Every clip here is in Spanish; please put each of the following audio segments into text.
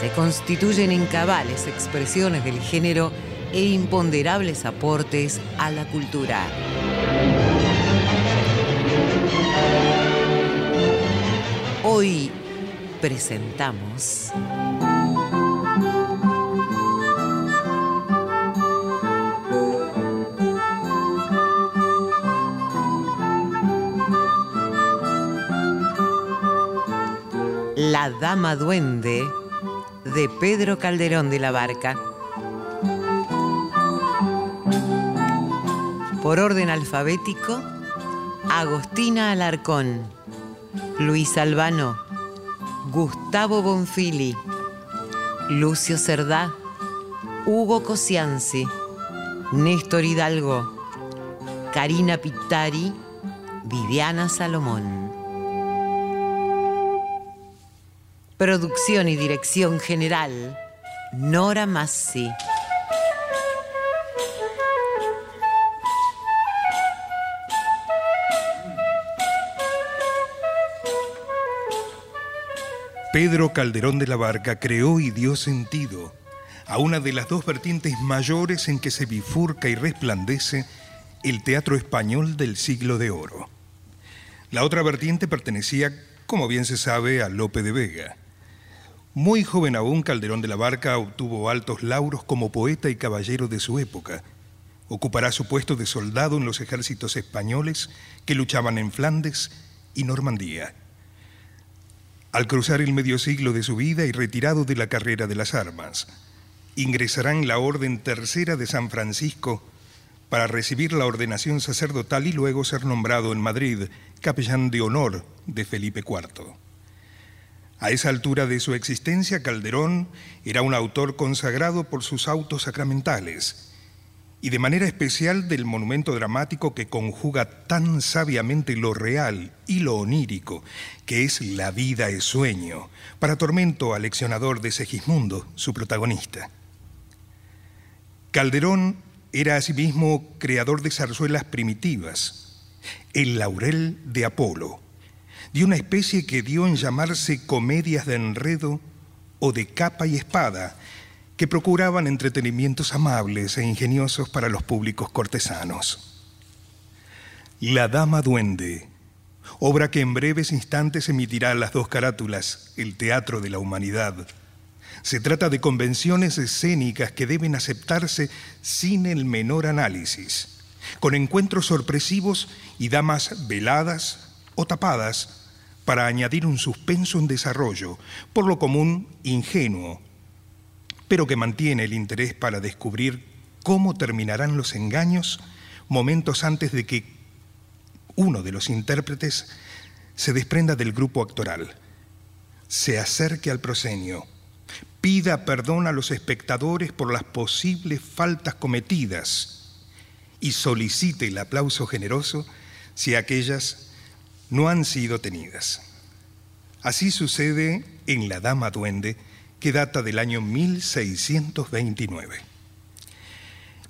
se constituyen en cabales expresiones del género e imponderables aportes a la cultura. Hoy presentamos... La Dama Duende de Pedro Calderón de la Barca. Por orden alfabético, Agostina Alarcón, Luis Albano, Gustavo Bonfili, Lucio Cerdá, Hugo Cosianzi, Néstor Hidalgo, Karina Pittari, Viviana Salomón. Producción y dirección general, Nora Massi. Pedro Calderón de la Barca creó y dio sentido a una de las dos vertientes mayores en que se bifurca y resplandece el teatro español del siglo de oro. La otra vertiente pertenecía, como bien se sabe, a Lope de Vega. Muy joven aún, Calderón de la Barca obtuvo altos lauros como poeta y caballero de su época. Ocupará su puesto de soldado en los ejércitos españoles que luchaban en Flandes y Normandía. Al cruzar el medio siglo de su vida y retirado de la carrera de las armas, ingresará en la Orden Tercera de San Francisco para recibir la ordenación sacerdotal y luego ser nombrado en Madrid capellán de honor de Felipe IV. A esa altura de su existencia, Calderón era un autor consagrado por sus autos sacramentales y de manera especial del monumento dramático que conjuga tan sabiamente lo real y lo onírico, que es La vida es sueño, para tormento aleccionador de Segismundo, su protagonista. Calderón era asimismo creador de zarzuelas primitivas, el laurel de Apolo, de una especie que dio en llamarse comedias de enredo o de capa y espada, que procuraban entretenimientos amables e ingeniosos para los públicos cortesanos. La Dama Duende, obra que en breves instantes emitirá las dos carátulas, El Teatro de la Humanidad. Se trata de convenciones escénicas que deben aceptarse sin el menor análisis, con encuentros sorpresivos y damas veladas o tapadas para añadir un suspenso en desarrollo, por lo común ingenuo, pero que mantiene el interés para descubrir cómo terminarán los engaños momentos antes de que uno de los intérpretes, se desprenda del grupo actoral, se acerque al proscenio, pida perdón a los espectadores por las posibles faltas cometidas y solicite el aplauso generoso si aquellas no han sido tenidas. Así sucede en La Dama Duende, que data del año 1629.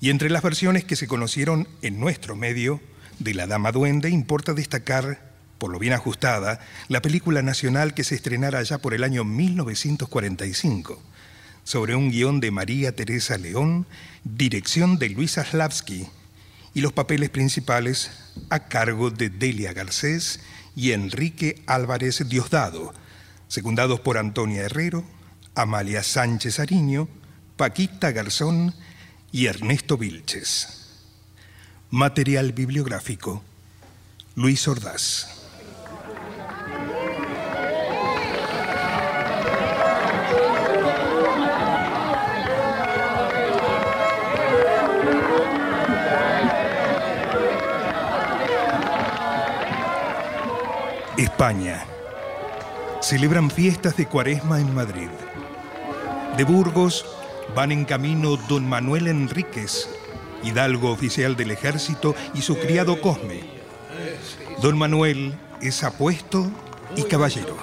Y entre las versiones que se conocieron en nuestro medio de La Dama Duende, importa destacar, por lo bien ajustada, la película nacional que se estrenara ya por el año 1945, sobre un guion de María Teresa León, dirección de Luisa Slavsky, y los papeles principales a cargo de Delia Garcés y Enrique Álvarez Diosdado, secundados por Antonia Herrero, Amalia Sánchez Ariño, Paquita Garzón y Ernesto Vilches. Material bibliográfico, Luis Ordaz. España. Celebran fiestas de cuaresma en Madrid. De Burgos van en camino don Manuel Enríquez, hidalgo oficial del ejército, y su criado Cosme. Don Manuel es apuesto y caballero.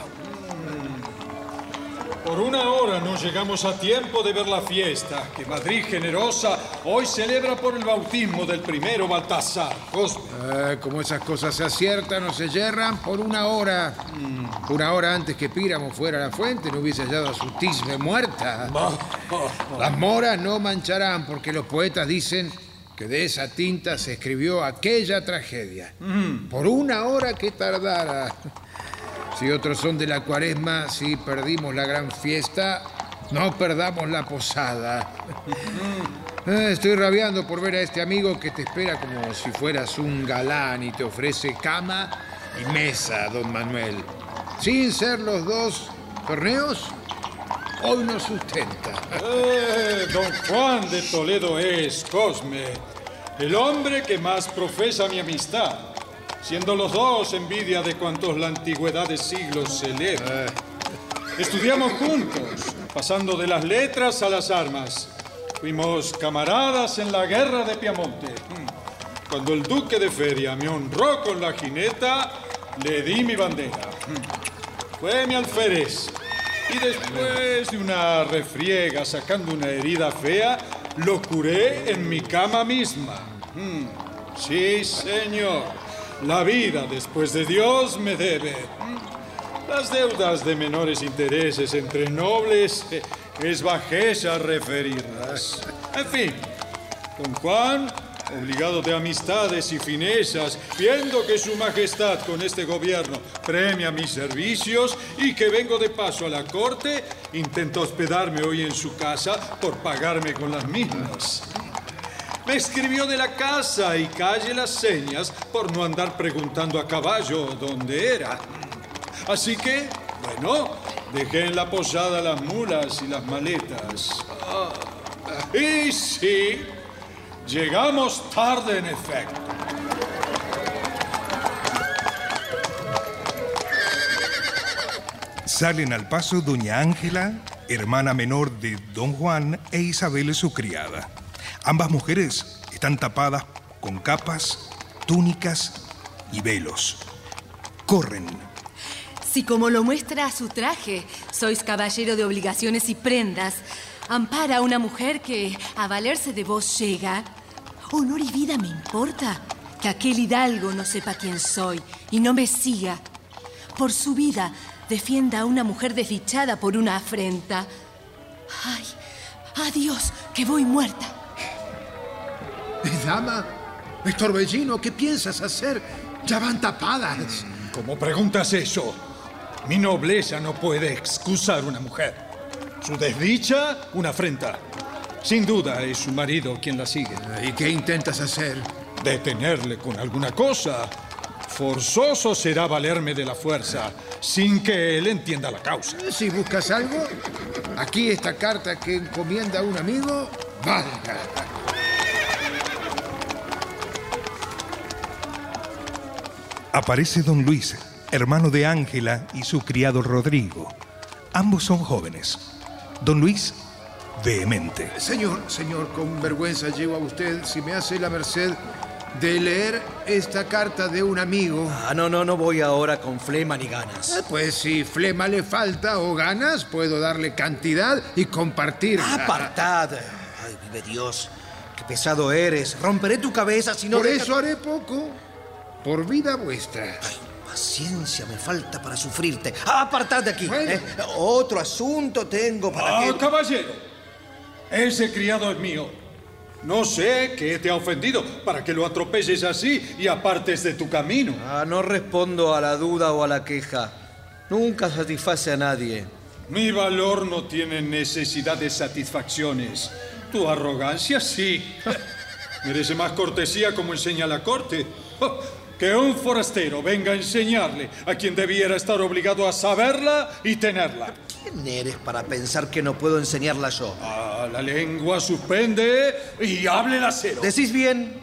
Una hora no llegamos a tiempo de ver la fiesta que Madrid generosa hoy celebra por el bautismo del primero Baltasar. Cosme. Ah, como esas cosas se aciertan o se yerran, por una hora, mm, una hora antes que Píramo fuera a la fuente, no hubiese hallado a su tisbe muerta. Las moras no mancharán porque los poetas dicen que de esa tinta se escribió aquella tragedia. Por una hora que tardara. Si otros son de la cuaresma, si perdimos la gran fiesta, no perdamos la posada. Eh, Estoy rabiando por ver a este amigo que te espera como si fueras un galán y te ofrece cama y mesa, don Manuel. Sin ser los dos torneos, hoy nos sustenta. Eh, don Juan de Toledo es, Cosme, el hombre que más profesa mi amistad, siendo los dos envidia de cuantos la antigüedad de siglos celebra. Estudiamos juntos, pasando de las letras a las armas. Fuimos camaradas en la guerra de Piamonte. Cuando el duque de Feria me honró con la jineta, le di mi bandera. Fue mi alférez. Y después de una refriega sacando una herida fea, lo curé en mi cama misma. Mm, Sí, señor. La vida después de Dios me debe. Las deudas de menores intereses entre nobles es bajeza referirlas. En fin, don Juan, obligado de amistades y finezas, viendo que su majestad con este gobierno premia mis servicios y que vengo de paso a la corte, intenta hospedarme hoy en su casa por pagarme con las mismas. Me escribió de la casa y calle las señas por no andar preguntando a caballo dónde era. Así que, bueno, dejé en la posada las mulas y las maletas. Ah, y sí, llegamos tarde en efecto. Salen al paso doña Ángela, hermana menor de don Juan, e Isabel su criada. Ambas mujeres están tapadas con capas, túnicas y velos. Corren. Si como lo muestra su traje, sois caballero de obligaciones y prendas, ampara a una mujer que a valerse de vos llega, honor y vida me importa que aquel hidalgo no sepa quién soy y no me siga. Por su vida defienda a una mujer desdichada por una afrenta. Ay, adiós, que voy muerta. Dama, Estorbellino, ¿qué piensas hacer? Ya van tapadas. ¿Cómo preguntas eso? Mi nobleza no puede excusar una mujer. Su desdicha, una afrenta. Sin duda es su marido quien la sigue. ¿Y qué intentas hacer? Detenerle con alguna cosa. Forzoso será valerme de la fuerza, sin que él entienda la causa. Si buscas algo, aquí esta carta que encomienda a un amigo, valga. Aparece don Luis, hermano de Ángela y su criado Rodrigo. Ambos son jóvenes. Don Luis, vehemente. Señor, señor, con vergüenza llevo a usted, si me hace la merced de leer esta carta de un amigo. Ah, no, no, no voy ahora con flema ni ganas. Ah, Pues si flema le falta o ganas, puedo darle cantidad y compartir. Apartad. Ay, vive Dios. Qué pesado eres. Romperé tu cabeza si no Por dejas- eso haré poco, por vida vuestra. Ay, paciencia me falta para sufrirte. Ah, apartad de aquí. Bueno. ¿eh? Otro asunto tengo para Ah, que... caballero, ese criado es mío. No sé qué te ha ofendido para que lo atropelles así y apartes de tu camino. Ah, no respondo a la duda o a la queja. Nunca satisface a nadie. Mi valor no tiene necesidad de satisfacciones. Tu arrogancia sí. Merece más cortesía como enseña la corte. Que un forastero venga a enseñarle a quien debiera estar obligado a saberla y tenerla. ¿Quién eres para pensar que no puedo enseñarla yo? Ah, la lengua suspende y hable el acero. ¿Decís bien?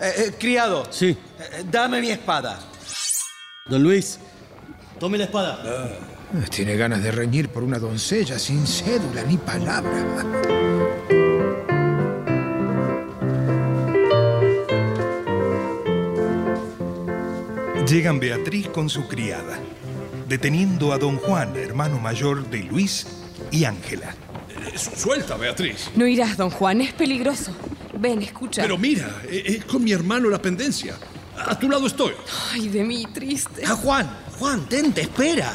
Eh, eh, criado. Sí. eh, dame mi espada. Don Luis, tome la espada. Tiene ganas de reñir por una doncella sin cédula ni palabra. Llegan Beatriz con su criada, deteniendo a don Juan, hermano mayor de Luis y Ángela. Suelta, Beatriz. No irás, don Juan, es peligroso. Ven, escucha. Pero mira, eh, eh, con mi hermano la pendencia. A tu lado estoy. Ay, de mí, triste. Ah, Juan, Juan, tente, espera.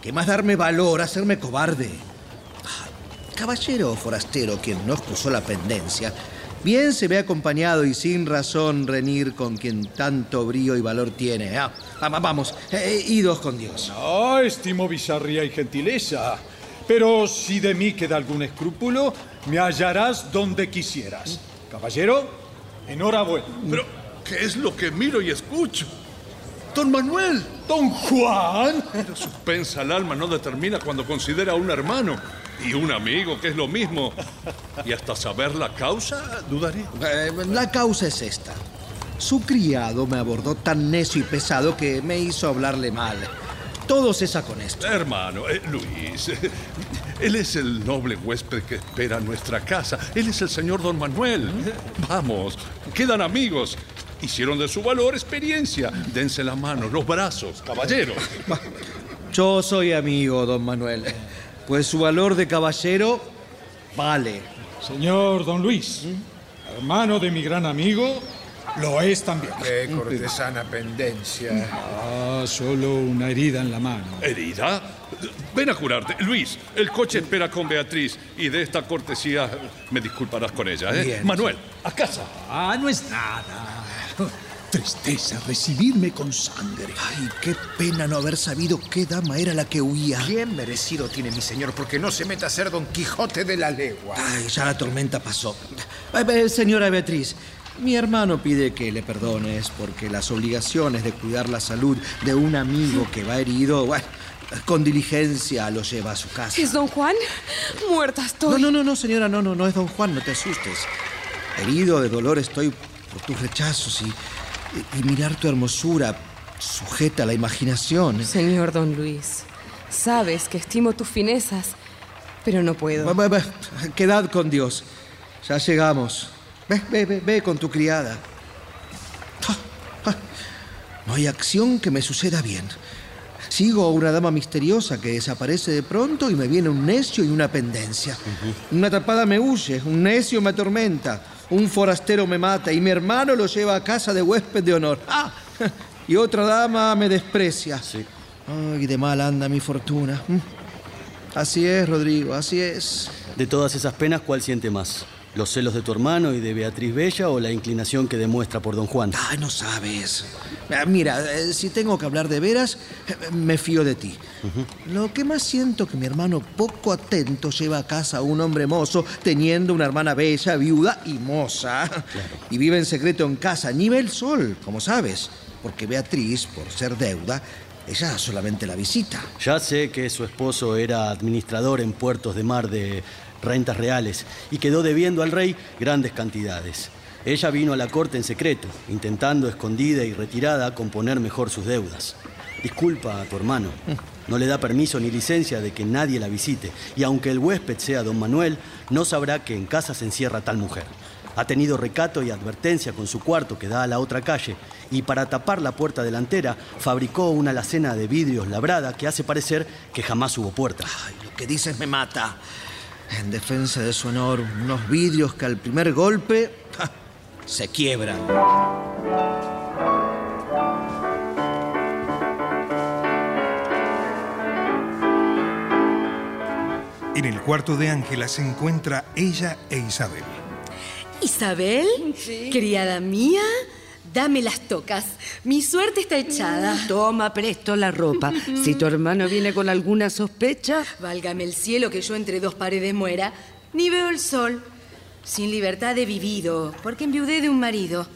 ¿Qué más darme valor, hacerme cobarde? Ah, Caballero o forastero, quien no excusó la pendencia, bien se ve acompañado y sin razón reñir con quien tanto brío y valor tiene. Ah, ah, vamos, eh, idos con Dios. Ah, estimo bizarría y gentileza. Pero si de mí queda algún escrúpulo, me hallarás donde quisieras. Caballero, enhorabuena. Pero, ¿qué es lo que miro y escucho? Don Manuel. Don Juan. Pero suspensa al alma no determina cuando considera a un hermano y un amigo, que es lo mismo. Y hasta saber la causa, dudaré. Eh, la causa es esta. Su criado me abordó tan necio y pesado que me hizo hablarle mal. Todo cesa con esto. Hermano, eh, Luis, eh, él es el noble huésped que espera nuestra casa. Él es el señor Don Manuel. Vamos, quedan amigos. Hicieron de su valor experiencia. Dense la mano, los brazos, caballeros. Yo soy amigo, don Manuel. Pues su valor de caballero vale. Señor Don Luis, hermano de mi gran amigo, lo es también. Qué cortesana pendencia. Ah, solo una herida en la mano. ¿Herida? Ven a curarte. Luis, el coche espera con Beatriz y de esta cortesía me disculparás con ella, ¿eh? Bien. Manuel, a casa. Ah, no es nada. Tristeza recibirme con sangre. Ay, qué pena no haber sabido qué dama era la que huía. Bien merecido tiene mi señor, porque no se meta a ser Don Quijote de la legua. Ay, ya la tormenta pasó. Eh, eh, señora Beatriz, mi hermano pide que le perdones porque las obligaciones de cuidar la salud de un amigo que va herido, bueno, con diligencia lo lleva a su casa. ¿Es don Juan? Muerta estoy. No, no, no, no, señora, no, no, no es don Juan, no te asustes. Herido de dolor estoy por tus rechazos y, y- y mirar tu hermosura sujeta la imaginación. Señor don Luis, sabes que estimo tus finezas, pero no puedo. Va, va, va, Quedad con Dios. Ya llegamos. Ve, ve, ve, ve con tu criada. Ah, ah. No hay acción que me suceda bien. Sigo a una dama misteriosa que desaparece de pronto y me viene un necio y una pendencia. Una tapada me huye, un necio me atormenta, un forastero me mata y mi hermano lo lleva a casa de huésped de honor. ¡Ah! Y otra dama me desprecia. Ay, de mal anda mi fortuna. Mm. Así es, Rodrigo, así es. De todas esas penas, ¿cuál siente más? ¿Los celos de tu hermano y de Beatriz Bella o la inclinación que demuestra por don Juan? Ay, no sabes. Ah, Mira, eh, si tengo que hablar de veras, me fío de ti. Lo que más siento que mi hermano poco atento lleva a casa a un hombre mozo teniendo una hermana bella, viuda y moza. Y vive en secreto en casa, ni ve el sol, como sabes. Porque Beatriz, por ser deuda, ella solamente la visita. Ya sé que su esposo era administrador en puertos de mar de rentas reales y quedó debiendo al rey grandes cantidades. Ella vino a la corte en secreto, intentando, escondida y retirada, componer mejor sus deudas. Disculpa a tu hermano. No le da permiso ni licencia de que nadie la visite. Y aunque el huésped sea don Manuel, no sabrá que en casa se encierra tal mujer. Ha tenido recato y advertencia con su cuarto que da a la otra calle y para tapar la puerta delantera fabricó una alacena de vidrios labrada que hace parecer que jamás hubo puerta. Ay, lo que dices me mata. En defensa de su honor, unos vidrios que al primer golpe ¡ja! se quiebran. En el cuarto de Ángela se encuentra ella e Isabel. Isabel, criada mía, dame las tocas. Mi suerte está echada. Toma presto la ropa. Si tu hermano viene con alguna sospecha, Válgame el cielo que yo entre dos paredes muera. Ni veo el sol. Sin libertad he vivido, porque enviudé de un marido.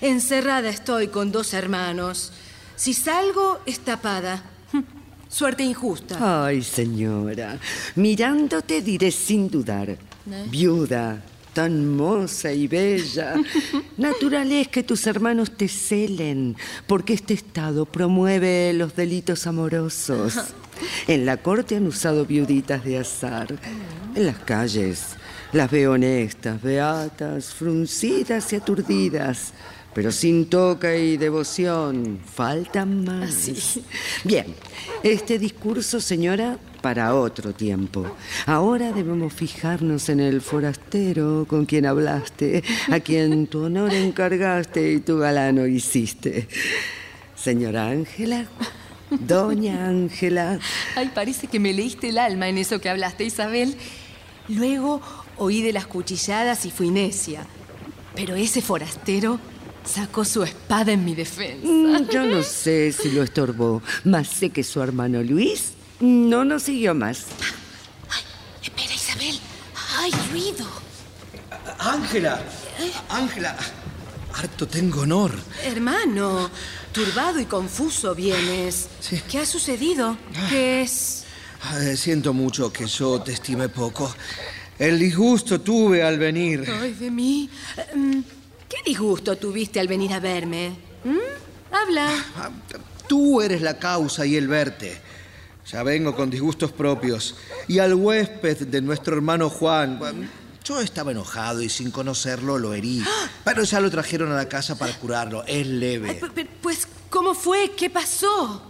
Encerrada estoy con dos hermanos. Si salgo, es tapada. Hm, Suerte injusta. Ay, señora, mirándote diré sin dudar, viuda, tan moza y bella, natural es que tus hermanos te celen, porque este estado promueve los delitos amorosos. En la corte han usado viuditas de azar. En las calles las veo honestas, beatas, fruncidas y aturdidas. Pero sin toca y devoción, faltan más. Bien, este discurso, señora, para otro tiempo. Ahora debemos fijarnos en el forastero con quien hablaste, a quien tu honor encargaste y tu galano hiciste. Señora Ángela, doña Ángela, Ay, parece que me leíste el alma en eso que hablaste, Isabel. Luego oí de las cuchilladas y fui necia. Pero ese forastero sacó su espada en mi defensa. Mm, yo no sé si lo estorbó, mas sé que su hermano Luis no nos siguió más. Espera, Isabel. ¡Ay, ruido! Ángela, Ángela, harto tengo honor. Hermano, turbado y confuso vienes. ¿Qué ha sucedido? ¿Qué es? Ay, siento mucho que yo te estime poco. El disgusto tuve al venir. Ay, de mí. Mm, ¿Qué disgusto tuviste al venir a verme? ¿Mm? Habla. Tú eres la causa y el verte. Ya vengo con disgustos propios. Y al huésped de nuestro hermano Juan. Yo estaba enojado y sin conocerlo lo herí. Pero ya lo trajeron a la casa para curarlo. Es leve. Pu- pu- Pues, ¿cómo fue? ¿Qué pasó?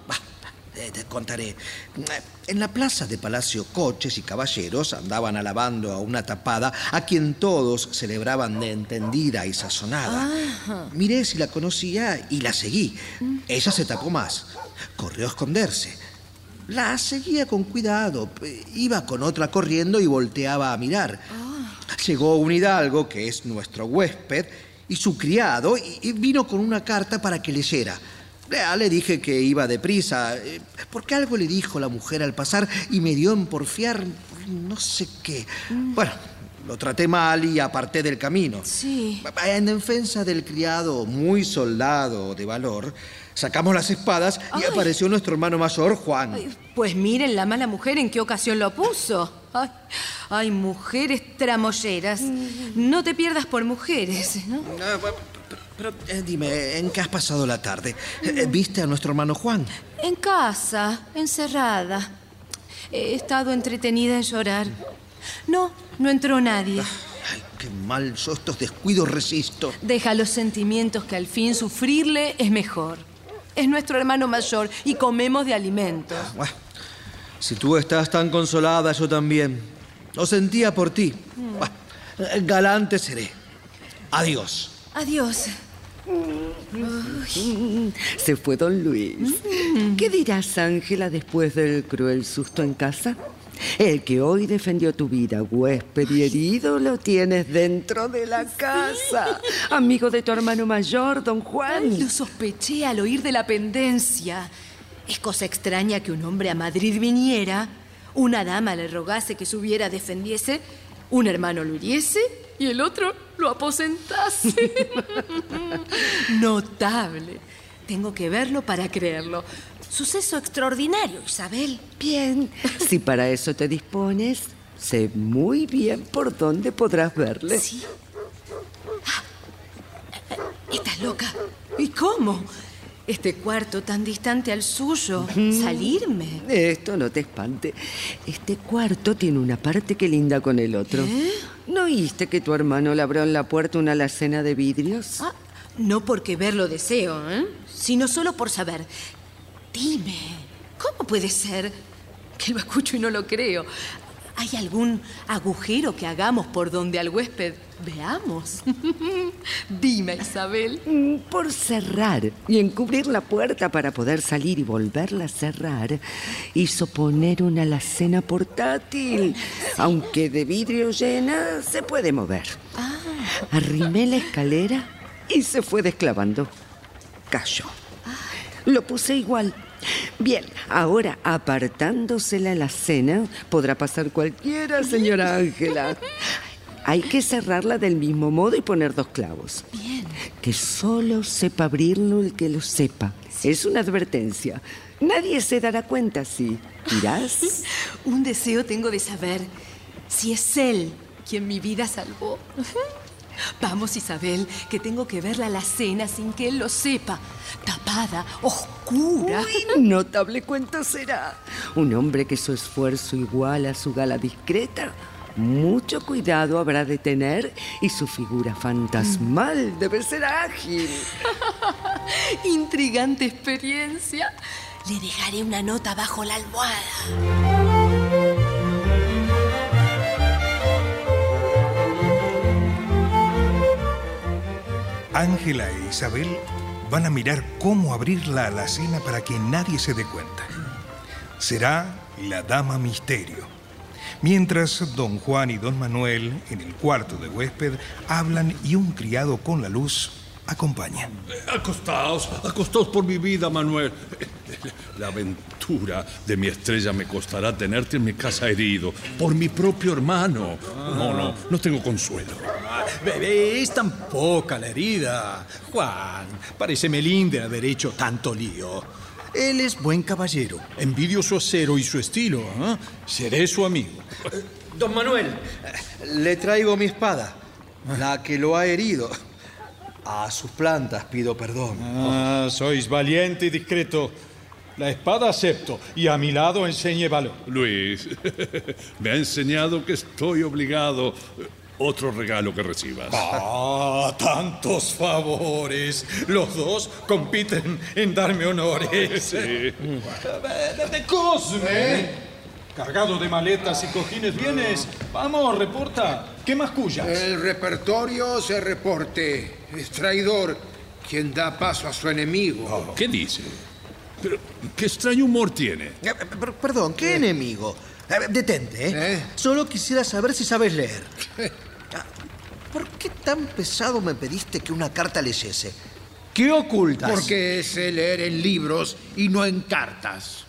Te contaré. En la plaza de Palacio, coches y caballeros andaban alabando a una tapada a quien todos celebraban de entendida y sazonada. Miré si la conocía y la seguí. Ella se tapó más. Corrió a esconderse. La seguía con cuidado. Iba con otra corriendo y volteaba a mirar. Llegó un hidalgo, que es nuestro huésped, y su criado, y, vino con una carta para que leyera. Le dije que iba deprisa, eh, porque algo le dijo la mujer al pasar y me dio en porfiar no sé qué. Bueno, lo traté mal y aparté del camino. Sí. En defensa del criado, muy soldado de valor, sacamos las espadas y apareció nuestro hermano mayor, Juan. Pues miren la mala mujer en qué ocasión lo puso. Ay, ay, mujeres tramolleras. No te pierdas por mujeres, ¿no? Pero eh, dime, ¿en qué has pasado la tarde? Eh, ¿Viste a nuestro hermano Juan? En casa, encerrada. He estado entretenida en llorar. No, no entró nadie. Ay, qué mal, yo estos descuidos resisto. Deja los sentimientos que al fin sufrirle es mejor. Es nuestro hermano mayor y comemos de alimentos. Bueno, si tú estás tan consolada, yo también. Lo sentía por ti. Bueno, eh, galante seré. Adiós. Adiós. Mm, Se fue don Luis. ¿Qué dirás, Ángela, después del cruel susto en casa? El que hoy defendió tu vida, huésped y herido, lo tienes dentro de la casa. Amigo de tu hermano mayor, don Juan. Ay, lo sospeché al oír de la pendencia. Es cosa extraña que un hombre a Madrid viniera, una dama le rogase que subiera defendiese, un hermano lo hiriese y el otro lo aposentase. Notable. Tengo que verlo para creerlo. Suceso extraordinario, Isabel. Bien, si para eso te dispones, sé muy bien por dónde podrás verle. Sí. ¿Estás loca? ¿Y cómo? Este cuarto tan distante al suyo. ¿Salirme? Esto no te espante. Este cuarto tiene una parte que linda con el otro. ¿Eh? ¿No oíste que tu hermano le abrió en la puerta una alacena de vidrios? Ah, no porque verlo deseo, ¿eh? sino solo por saber. Dime, ¿cómo puede ser que lo escucho y no lo creo? ¿Hay algún agujero que hagamos por donde al huésped veamos? Dime, Isabel. Mm, Por cerrar y encubrir la puerta para poder salir y volverla a cerrar, hizo poner una alacena portátil. Aunque de vidrio llena, se puede mover. Arrimé la escalera y se fue desclavando. Cayó. Lo puse igual. Bien, ahora apartándose la alacena, podrá pasar cualquiera, señora Ángela. Hay que cerrarla del mismo modo y poner dos clavos. Bien. Que solo sepa abrirlo el que lo sepa. Es una advertencia. Nadie se dará cuenta si irás. Un deseo tengo de saber si es él quien mi vida salvó. Vamos, Isabel, que tengo que ver la alacena sin que él lo sepa. Tapada, oscura. Uy, notable cuento será. Un hombre que su esfuerzo iguala a su gala discreta. Mucho cuidado habrá de tener y su figura fantasmal debe ser ágil. Intrigante experiencia. Le dejaré una nota bajo la almohada. Ángela e Isabel van a mirar cómo abrir la alacena para que nadie se dé cuenta. Será la dama misterio. Mientras don Juan y don Manuel, en el cuarto de huésped, hablan y un criado con la luz acompaña. Acostaos, acostaos por mi vida, Manuel. La de mi estrella me costará tenerte en mi casa herido, por mi propio hermano. No, no, no tengo consuelo. Bebé, es tan poca la herida. Juan, parece melín haber hecho tanto lío. Él es buen caballero, envidio su acero y su estilo. ¿eh? Seré su amigo. Don Manuel, le traigo mi espada, la que lo ha herido. A sus plantas pido perdón. Ah, sois valiente y discreto. La espada acepto y a mi lado enseñe valor. Luis, me ha enseñado que estoy obligado. Otro regalo que recibas. Ah, tantos favores. Los dos compiten en darme honores. Sí. De Cosme. Cargado de maletas y cojines vienes. Vamos, reporta. ¿Qué más cuyas? El repertorio se reporte. Es traidor quien da paso a su enemigo. ¿Qué dice? Pero, ¿qué extraño humor tiene? Eh, per- Perdón, ¿qué enemigo? Eh, Detente, ¿eh? ¿Eh? Solo quisiera saber si sabes leer. Ah, ¿Por qué tan pesado me pediste que una carta leyese? ¿Qué ocultas? Porque sé leer en libros y no en cartas.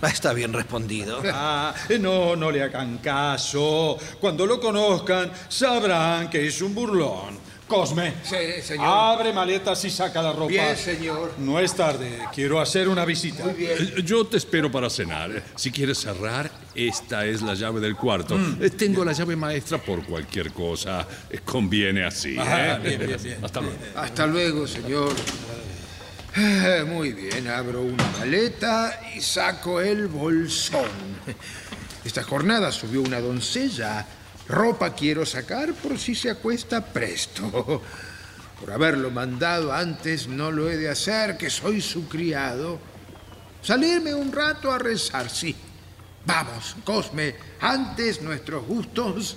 Ah, Está bien respondido. Ah, no, no le hagan caso. Cuando lo conozcan, sabrán que es un burlón. Cosme, Sí, señor. abre maletas y saca la ropa. Bien, señor. No es tarde, quiero hacer una visita. Muy bien. Eh, Yo te espero para cenar. Si quieres cerrar, esta es la llave del cuarto. Eh, Tengo la llave maestra por cualquier cosa. Eh, Conviene así. Ah, ¿eh? bien, bien, bien. Hasta luego. Hasta luego, señor. Muy bien, abro una maleta y saco el bolsón. Esta jornada subió una doncella. Ropa quiero sacar por si se acuesta presto. Por haberlo mandado antes no lo he de hacer, que soy su criado. Salirme un rato a rezar, sí. Vamos, Cosme, antes nuestros gustos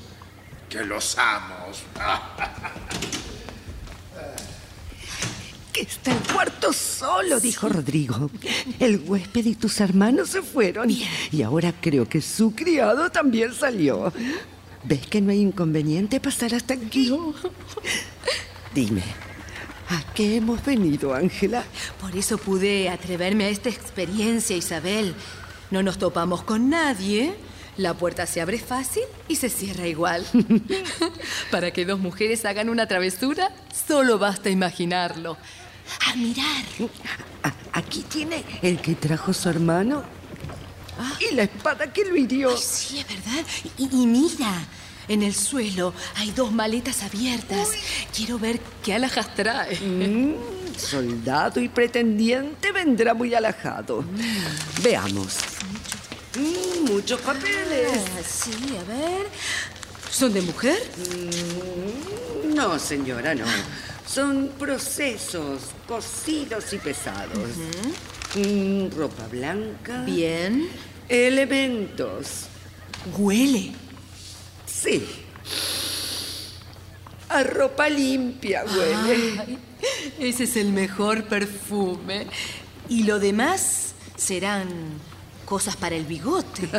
que los amos. Que está el cuarto solo, dijo Rodrigo. El huésped y tus hermanos se fueron. Y ahora creo que su criado también salió. ¿Ves que no hay inconveniente pasar hasta aquí? Dime, ¿a qué hemos venido, Ángela? Por eso pude atreverme a esta experiencia, Isabel. No nos topamos con nadie. La puerta se abre fácil y se cierra igual. Para que dos mujeres hagan una travesura, solo basta imaginarlo. A mirar. Aquí tiene el que trajo su hermano y la espada que lo hirió. Sí, es verdad. Y, y mira, En el suelo hay dos maletas abiertas. Quiero ver qué alhajas trae. Mm, soldado y pretendiente vendrá muy alajado. Veamos. Mm, muchos papeles. Ah, sí, a ver. ¿Son de mujer? Mm, no, señora, no. Son procesos cocidos y pesados. Mm, ropa blanca. Bien. Elementos. Huele. Sí. A ropa limpia huele. Ay, ese es el mejor perfume. Y lo demás serán cosas para el bigote.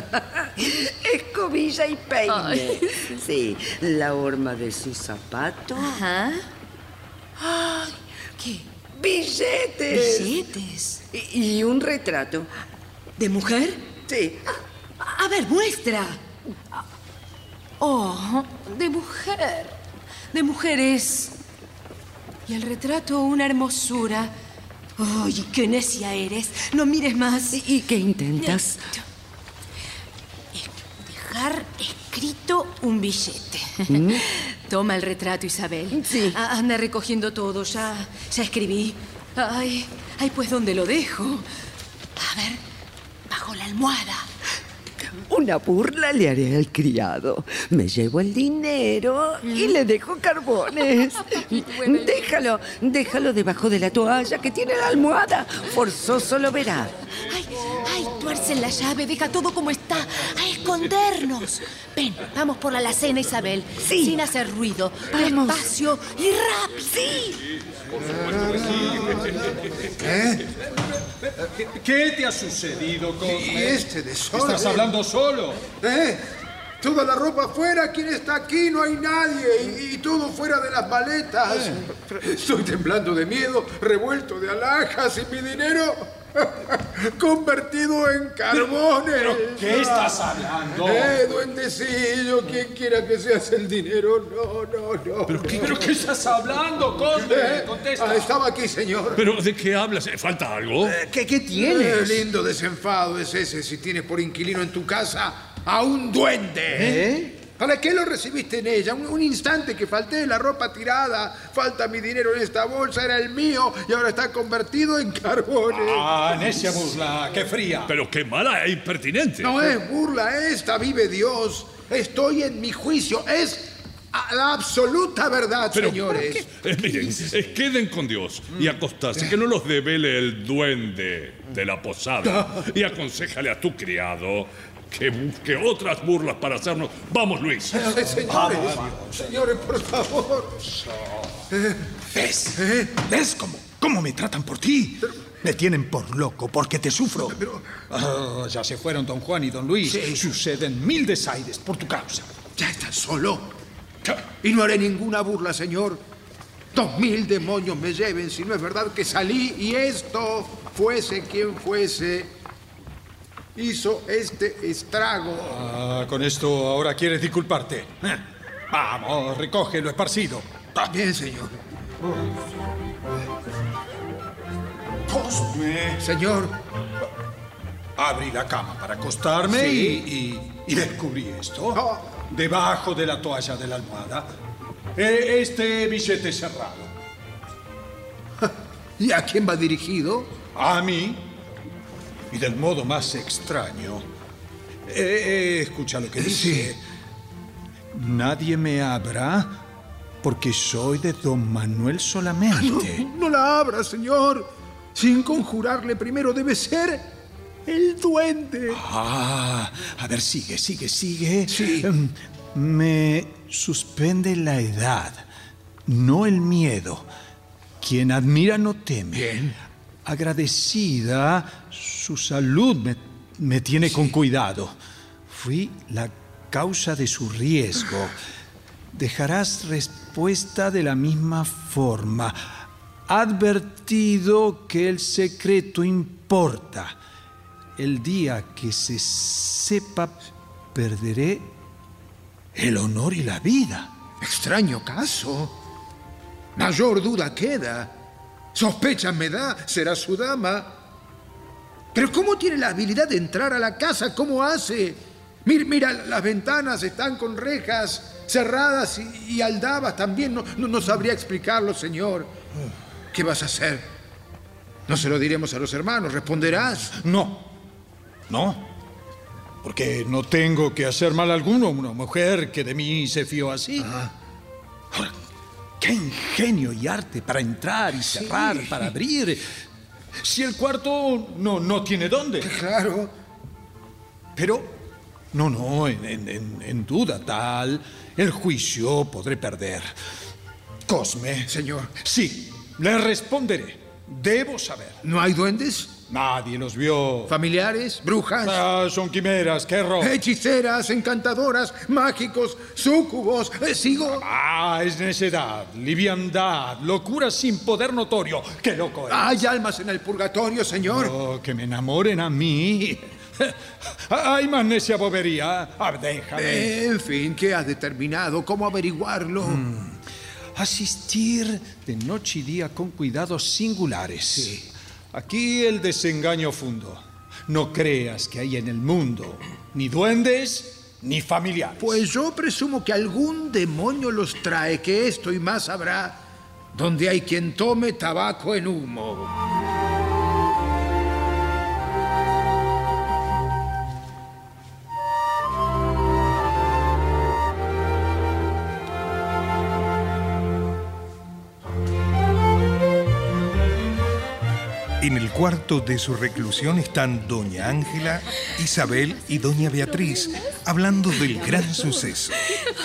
Escobilla y peine. Ay. Sí, la horma de su zapato. Ajá. Ay, ¿qué? Billetes. Billetes. Y, y un retrato. ¿De mujer? Sí. A ver, muestra. Oh, de mujer. De mujeres. Y el retrato, una hermosura. ¡Ay, qué necia eres! No mires más. ¿Y, y qué intentas? Dejar escrito un billete. ¿Mm? Toma el retrato, Isabel. Sí. A- anda recogiendo todo. Ya, ya escribí. Ay, ay, pues ¿dónde lo dejo? A ver, bajo la almohada. Una burla le haré al criado. Me llevo el dinero y le dejo carbones. Déjalo, déjalo debajo de la toalla que tiene la almohada. Forzoso lo verá. Ay, ay, tuercen la llave, deja todo como está. A escondernos. Ven, vamos por la alacena, Isabel. Sí. Sin hacer ruido. Vamos. Despacio y rápido. Sí. ¿Qué? ¿Qué te ha sucedido? ¿Y este desorden? ¿Estás hablando solo? ¿Eh? Toda la ropa afuera, ¿quién está aquí? No hay nadie. Y, y todo fuera de las maletas. Estoy temblando de miedo, revuelto de alhajas y mi dinero convertido en carbones. ¿Pero qué estás hablando? Eh, duendecillo, quien quiera que seas el dinero. No, no, no. ¿Pero qué, pero qué estás hablando, Cosme? Eh, Contesta. ah, estaba aquí, señor. ¿Pero de qué hablas? ¿Falta algo? ¿Qué, qué Qué tienes? lindo desenfado es ese si tienes por inquilino en tu casa a un duende. ¿Eh? ¿Para qué lo recibiste en ella? Un, un instante que falté, la ropa tirada, falta mi dinero en esta bolsa, era el mío y ahora está convertido en carbones. Ah, necia burla, qué fría. Pero qué mala e impertinente. No es burla esta, vive Dios. Estoy en mi juicio, es a- la absoluta verdad, Pero, señores. eh, miren, eh, queden con Dios y acostarse, que no los devele el duende de la posada. Y aconsejale a tu criado que busque otras burlas para hacernos. Vamos, Luis. Eh, señores, señores, por favor. ¿Ves? ¿Ves cómo, cómo me tratan por ti? Me tienen por loco porque te sufro. Ah, ya se fueron don Juan y don Luis. Suceden mil desaires por tu causa. Ya estás solo. Y no haré ninguna burla, señor. Dos mil demonios me lleven si no es verdad que salí y esto, fuese quien fuese, hizo este estrago. Ah, con esto ahora quieres disculparte. Eh, Vamos, recoge lo esparcido. Bien, señor. Cosme. Señor, Abrí la cama para acostarme Sí. y, y- y descubrí esto. Ah. Debajo de la toalla de la almohada. eh, Este billete cerrado. ¿y a quién va dirigido? A mí. Y del modo más extraño. Eh, eh, escucha lo que dice. Nadie me abra porque soy de don Manuel solamente. No la abra, señor. Sin conjurarle primero debe ser el duende. Ah, a ver, sigue, sigue, sigue. Sí. Em, Me suspende la edad, no el miedo. Quien admira no teme. Bien. Agradecida, su salud me, me tiene con cuidado. Fui la causa de su riesgo. Dejarás respuesta de la misma forma. Advertido que el secreto importa. El día que se sepa, perderé el honor y la vida. Extraño caso. Mayor duda queda. Sospecha me da, será su dama. Pero ¿cómo tiene la habilidad de entrar a la casa? ¿Cómo hace? Mira, mira, las ventanas están con rejas. cerradas y, y aldabas también. No, no, no sabría explicarlo, señor. ¿Qué vas a hacer? No se lo diremos a los hermanos, responderás. No, no. Porque no tengo que hacer mal alguno a una mujer que de mí se fió así. Ahora, qué ingenio y arte para entrar y cerrar, para abrir. Si el cuarto no, no tiene dónde. Claro. Pero, no, no, en, en- en- en duda tal, el juicio podré perder. Cosme. Señor. Sí, le responderé. Debo saber. ¿No hay duendes? Nadie los vio. ¿Familiares? ¿Brujas? Ah, son quimeras, qué error. Hechiceras, encantadoras, mágicos, súcubos. Eh, ¿Sigo? Ah, es necedad, liviandad, locura sin poder notorio. ¡Qué loco es! ¿Hay almas en el purgatorio, señor? Oh, que me enamoren a mí. Hay más necia bobería. Ah, déjame. Eh, En fin, ¿qué has determinado? ¿Cómo averiguarlo? Asistir de noche y día con cuidados singulares. Aquí el desengaño fundo. No creas que hay en el mundo ni duendes ni familiares. Pues yo presumo que algún demonio los trae, que esto y más habrá, donde hay quien tome tabaco en humo. Cuarto de su reclusión están Doña Ángela, Isabel y Doña Beatriz hablando del gran suceso.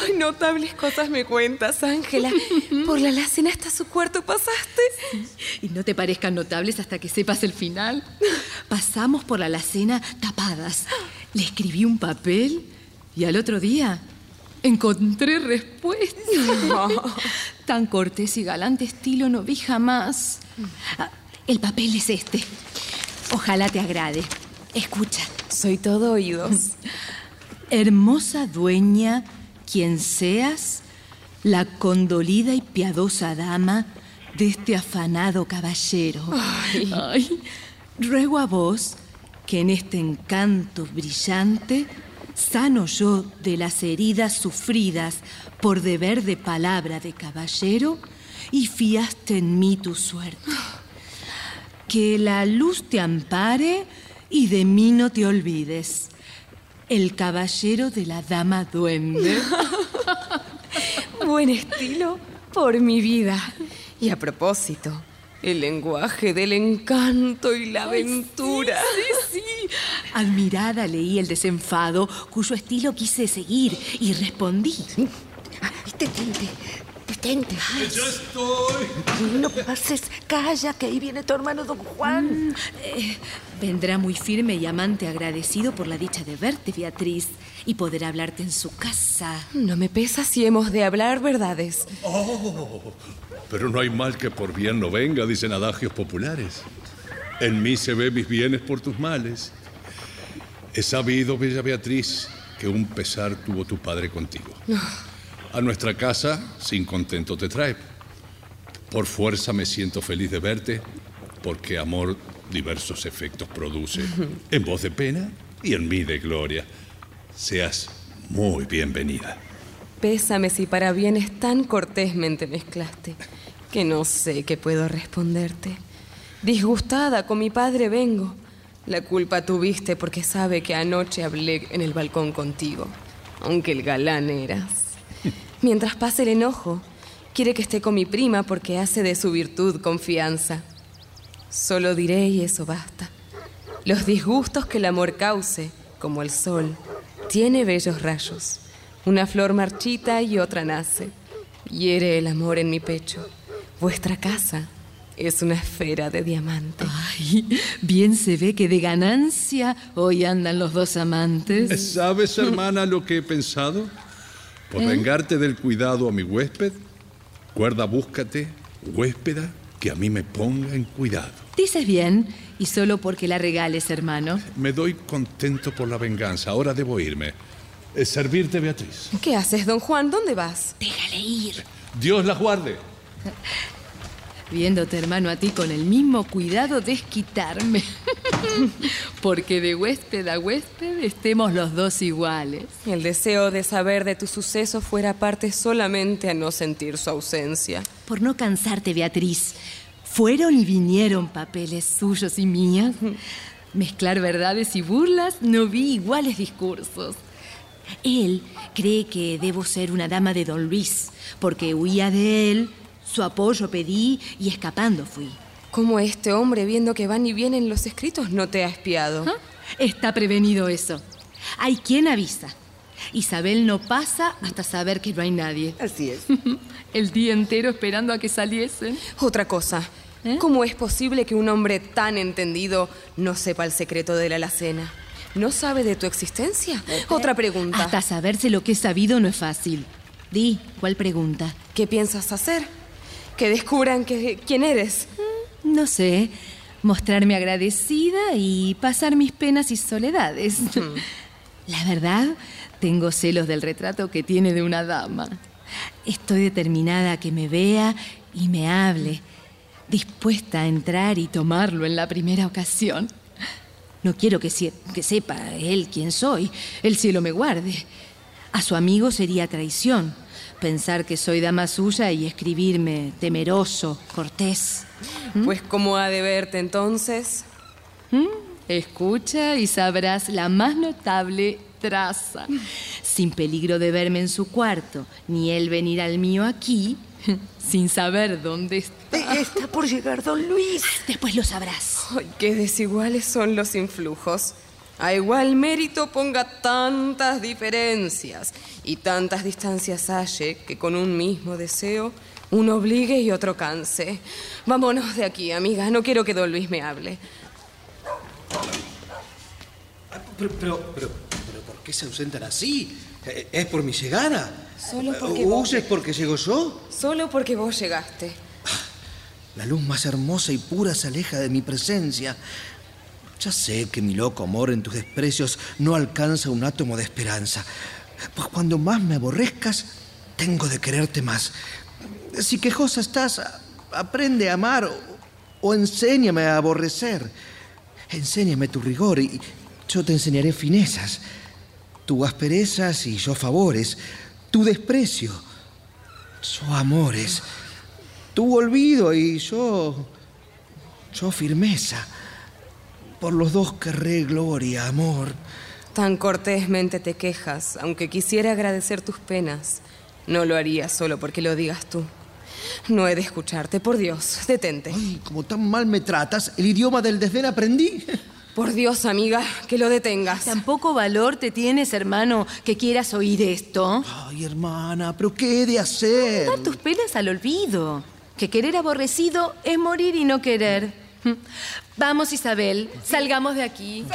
Ay, notables cosas me cuentas, Ángela. Por la alacena hasta su cuarto pasaste. Y no te parezcan notables hasta que sepas el final. Pasamos por la alacena tapadas. Le escribí un papel y al otro día encontré respuesta. Tan cortés y galante estilo no vi jamás. El papel es este. Ojalá te agrade. Escucha. Soy todo oídos. Hermosa dueña, quien seas, la condolida y piadosa dama de este afanado caballero. Ay. Ay, ruego a vos que en este encanto brillante sano yo de las heridas sufridas por deber de palabra de caballero y fiaste en mí tu suerte. Que la luz te ampare y de mí no te olvides. El caballero de la dama duende. Buen estilo por mi vida. Y a propósito, el lenguaje del encanto y la aventura. Sí, sí. Admirada leí el desenfado, cuyo estilo quise seguir y respondí. Detente. ¡Ya estoy! No pases, calla, que ahí viene tu hermano don Juan. Eh, vendrá muy firme y amante agradecido por la dicha de verte, Beatriz, y poder hablarte en su casa. No me pesa si hemos de hablar verdades. Oh, pero no hay mal que por bien no venga, dicen adagios populares. En mí se ve mis bienes por tus males. He sabido, bella Beatriz, que un pesar tuvo tu padre contigo. A nuestra casa, sin contento te trae. Por fuerza me siento feliz de verte, porque amor diversos efectos produce. En voz de pena y en mí de gloria. Seas muy bienvenida. Pésame si para bienes tan cortésmente mezclaste, que no sé qué puedo responderte. Disgustada con mi padre vengo. La culpa tuviste porque sabe que anoche hablé en el balcón contigo, aunque el galán eras. Mientras pase el enojo, quiere que esté con mi prima porque hace de su virtud confianza. Solo diré y eso basta. Los disgustos que el amor cause, como el sol, tiene bellos rayos. Una flor marchita y otra nace. Hiere el amor en mi pecho. Vuestra casa es una esfera de diamante. Ay, bien se ve que de ganancia hoy andan los dos amantes. ¿Sabes, hermana, lo que he pensado? Por ¿Eh? vengarte del cuidado a mi huésped, guarda, búscate, huéspeda, que a mí me ponga en cuidado. Dices bien, y solo porque la regales, hermano. Me doy contento por la venganza. Ahora debo irme. Eh, servirte, Beatriz. ¿Qué haces, don Juan? ¿Dónde vas? Déjale ir. Dios las guarde. Viéndote, hermano, a ti con el mismo cuidado, desquitarme. Porque de huésped a huésped estemos los dos iguales. El deseo de saber de tu suceso fuera parte solamente a no sentir su ausencia. Por no cansarte, Beatriz, fueron y vinieron papeles suyos y míos. Mezclar verdades y burlas, no vi iguales discursos. Él cree que debo ser una dama de don Luis, porque huía de él, su apoyo pedí y escapando fui. ¿Cómo este hombre, viendo que van y vienen los escritos, no te ha espiado? ¿Ah? Está prevenido eso. Hay quien avisa. Isabel no pasa hasta saber que no hay nadie. Así es. El día entero esperando a que saliesen. Otra cosa. ¿Eh? ¿Cómo es posible que un hombre tan entendido no sepa el secreto de la alacena? ¿No sabe de tu existencia? Otra pregunta. Hasta saberse lo que he sabido no es fácil. Di, ¿cuál pregunta? ¿Qué piensas hacer? Que descubran que, quién eres. No sé. Mostrarme agradecida y pasar mis penas y soledades. La verdad, tengo celos del retrato que tiene de una dama. Estoy determinada a que me vea y me hable, dispuesta a entrar y tomarlo en la primera ocasión. No quiero que, se- que sepa él quién soy, el cielo me guarde. A su amigo sería traición pensar que soy dama suya y escribirme temeroso, cortés. Pues cómo ha de verte entonces. ¿Mm? Escucha y sabrás la más notable traza. Sin peligro de verme en su cuarto, ni él venir al mío aquí, sin saber dónde está. Eh, Está por llegar don Luis. Después lo sabrás. Ay, qué desiguales son los influjos. A igual mérito ponga tantas diferencias y tantas distancias halle que con un mismo deseo uno obligue y otro canse. Vámonos de aquí, amiga. No quiero que don Luis me hable. Pero, pero, pero, pero, ¿por qué se ausentan así? Eh, ¿Es por mi llegada? Solo Eh, porque ¿O vos- es porque llego yo? Solo porque vos llegaste. La luz más hermosa y pura se aleja de mi presencia. Ya sé que mi loco amor en tus desprecios no alcanza un átomo de esperanza. Pues cuando más me aborrezcas, tengo de quererte más. Si quejosa estás, aprende a amar o, o enséñame a aborrecer. Enséñame tu rigor y yo te enseñaré finezas. Tu asperezas y yo favores. Tu desprecio, yo amores. Tu olvido y yo. yo firmeza. Por los dos querré gloria, amor. Tan cortésmente te quejas, aunque quisiera agradecer tus penas. No lo haría solo porque lo digas tú. No he de escucharte, por Dios, detente. Ay, como tan mal me tratas, el idioma del desdén aprendí. Por Dios, amiga, que lo detengas. Tampoco valor te tienes, hermano, que quieras oír esto. Ay, hermana, pero ¿qué he de hacer? Dar tus penas al olvido. Que querer aborrecido es morir y no querer. Vamos, Isabel, salgamos de aquí.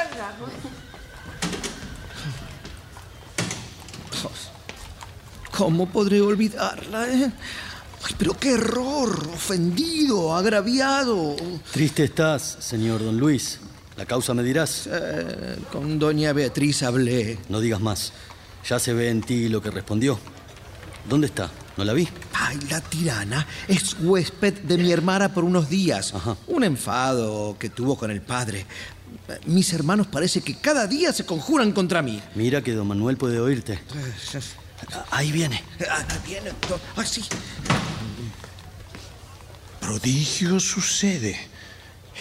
¿Cómo podré olvidarla? eh? Ay, pero qué error, ofendido, agraviado. Triste estás, señor don Luis. La causa me dirás. Eh, con doña Beatriz hablé. No digas más. Ya se ve en ti lo que respondió. ¿Dónde está? ¿No la vi? Ay, la tirana es huésped de mi hermana por unos días. Ajá. Un enfado que tuvo con el padre. Mis hermanos parece que cada día se conjuran contra mí. Mira que don Manuel puede oírte. Ah, Ahí viene. Ah, viene. Ay, sí. Prodigio sucede.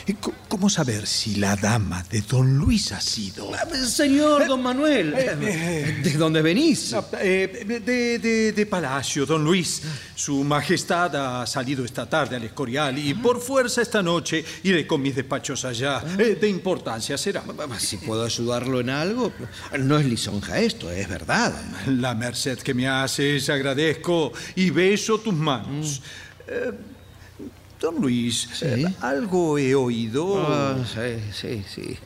Eh, ¿Cómo saber si la dama de don Luis ha sido? Ah, Señor don Manuel, ¿de dónde venís? Eh, de, de- de Palacio, don Luis. Su Majestad ha salido esta tarde al Escorial y por fuerza esta noche iré con mis despachos allá. Eh, de importancia será. Si puedo ayudarlo en algo, no es lisonja esto, es verdad. La merced que me haces agradezco y beso tus manos. Eh, don Luis, eh, algo he oído. Ah, sí, sí, sí.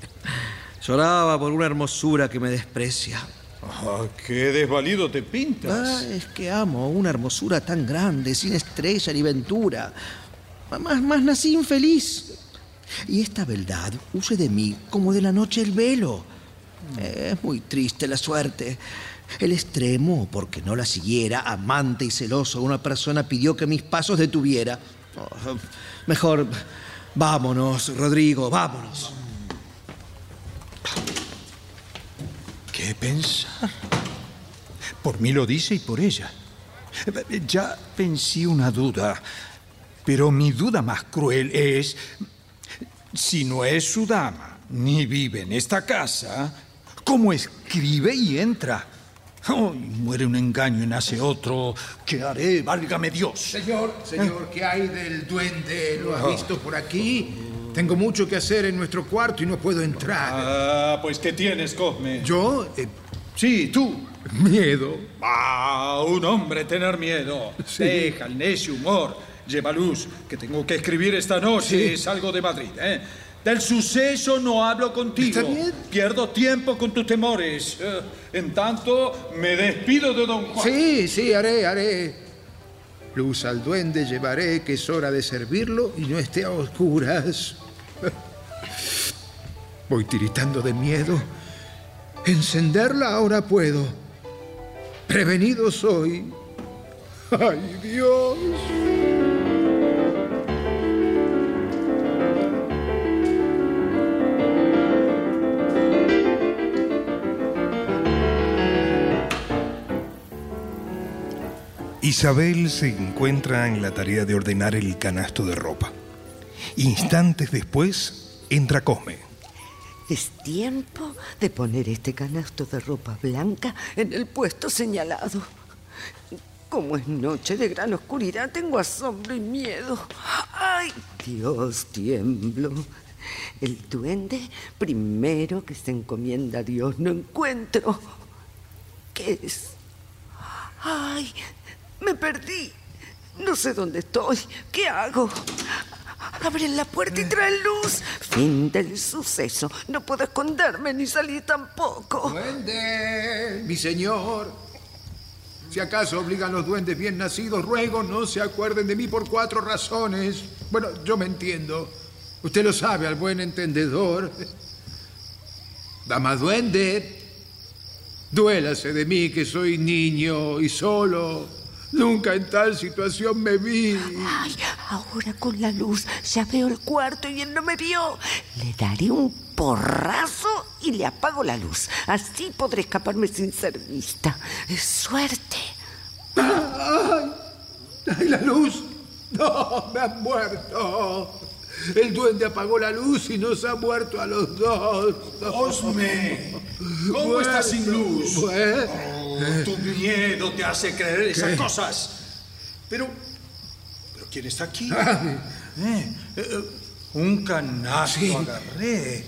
Lloraba por una hermosura que me desprecia. Ah, qué desvalido te pintas. Ah, es que amo una hermosura tan grande, sin estrella ni ventura. Más, más nací infeliz. Y esta beldad huye de mí como de la noche el velo. Es muy triste la suerte. El extremo, porque no la siguiera, amante y celoso, una persona pidió que mis pasos detuviera. Mejor, vámonos, Rodrigo, vámonos. ¿Qué pensar? Por mí lo dice y por ella. Ya pensé una duda, pero mi duda más cruel es, si no es su dama, ni vive en esta casa, ¿cómo escribe y entra? Oh, muere un engaño y nace otro. ¿Qué haré? Válgame Dios. Señor, señor, ¿qué hay del duende? ¿Lo ha visto por aquí? Tengo mucho que hacer en nuestro cuarto y no puedo entrar. Ah, pues ¿qué tienes, Cosme? ¿Yo? Eh, Sí, tú. miedo. Ah, un hombre tener miedo. Deja el necio humor. Lleva luz, que tengo que escribir esta noche. Salgo de Madrid, ¿eh? Del suceso no hablo contigo. ¿Está bien? Pierdo tiempo con tus temores. Eh, en tanto, me despido de don Juan. Sí, sí, haré, haré. Luz al duende llevaré, que es hora de servirlo y no esté a oscuras. Voy tiritando de miedo. Encenderla ahora puedo. Prevenido soy. ¡Ay, Dios! Isabel se encuentra en la tarea de ordenar el canasto de ropa. Instantes después entra Cosme. Es tiempo de poner este canasto de ropa blanca en el puesto señalado. Como es noche de gran oscuridad, tengo asombro y miedo. ¡Ay, Dios, tiemblo! El duende primero que se encomienda a Dios no encuentro. ¿Qué es? ¡Ay! Me perdí. No sé dónde estoy. ¿Qué hago? Abren la puerta y traen luz. Fin del suceso. No puedo esconderme ni salir tampoco. ¡Duende! Mi señor. Si acaso obligan los duendes bien nacidos, ruego no se acuerden de mí por cuatro razones. Bueno, yo me entiendo. Usted lo sabe al buen entendedor. Dama duende, duélase de mí que soy niño y solo. Nunca en tal situación me vi. Ay, ahora con la luz ya veo el cuarto y él no me vio. Le daré un porrazo y le apago la luz. Así podré escaparme sin ser vista. Es suerte. ¡Ay! ¡Ay, la luz! ¡No! ¡Me han muerto! El duende apagó la luz y nos ha muerto a los dos. Cosme, ¿cómo estás sin luz? Pues, Oh, tu miedo te hace creer esas ¿Qué? cosas. Pero, pero ¿quién está aquí? Ay. Eh, eh, un canasto agarré.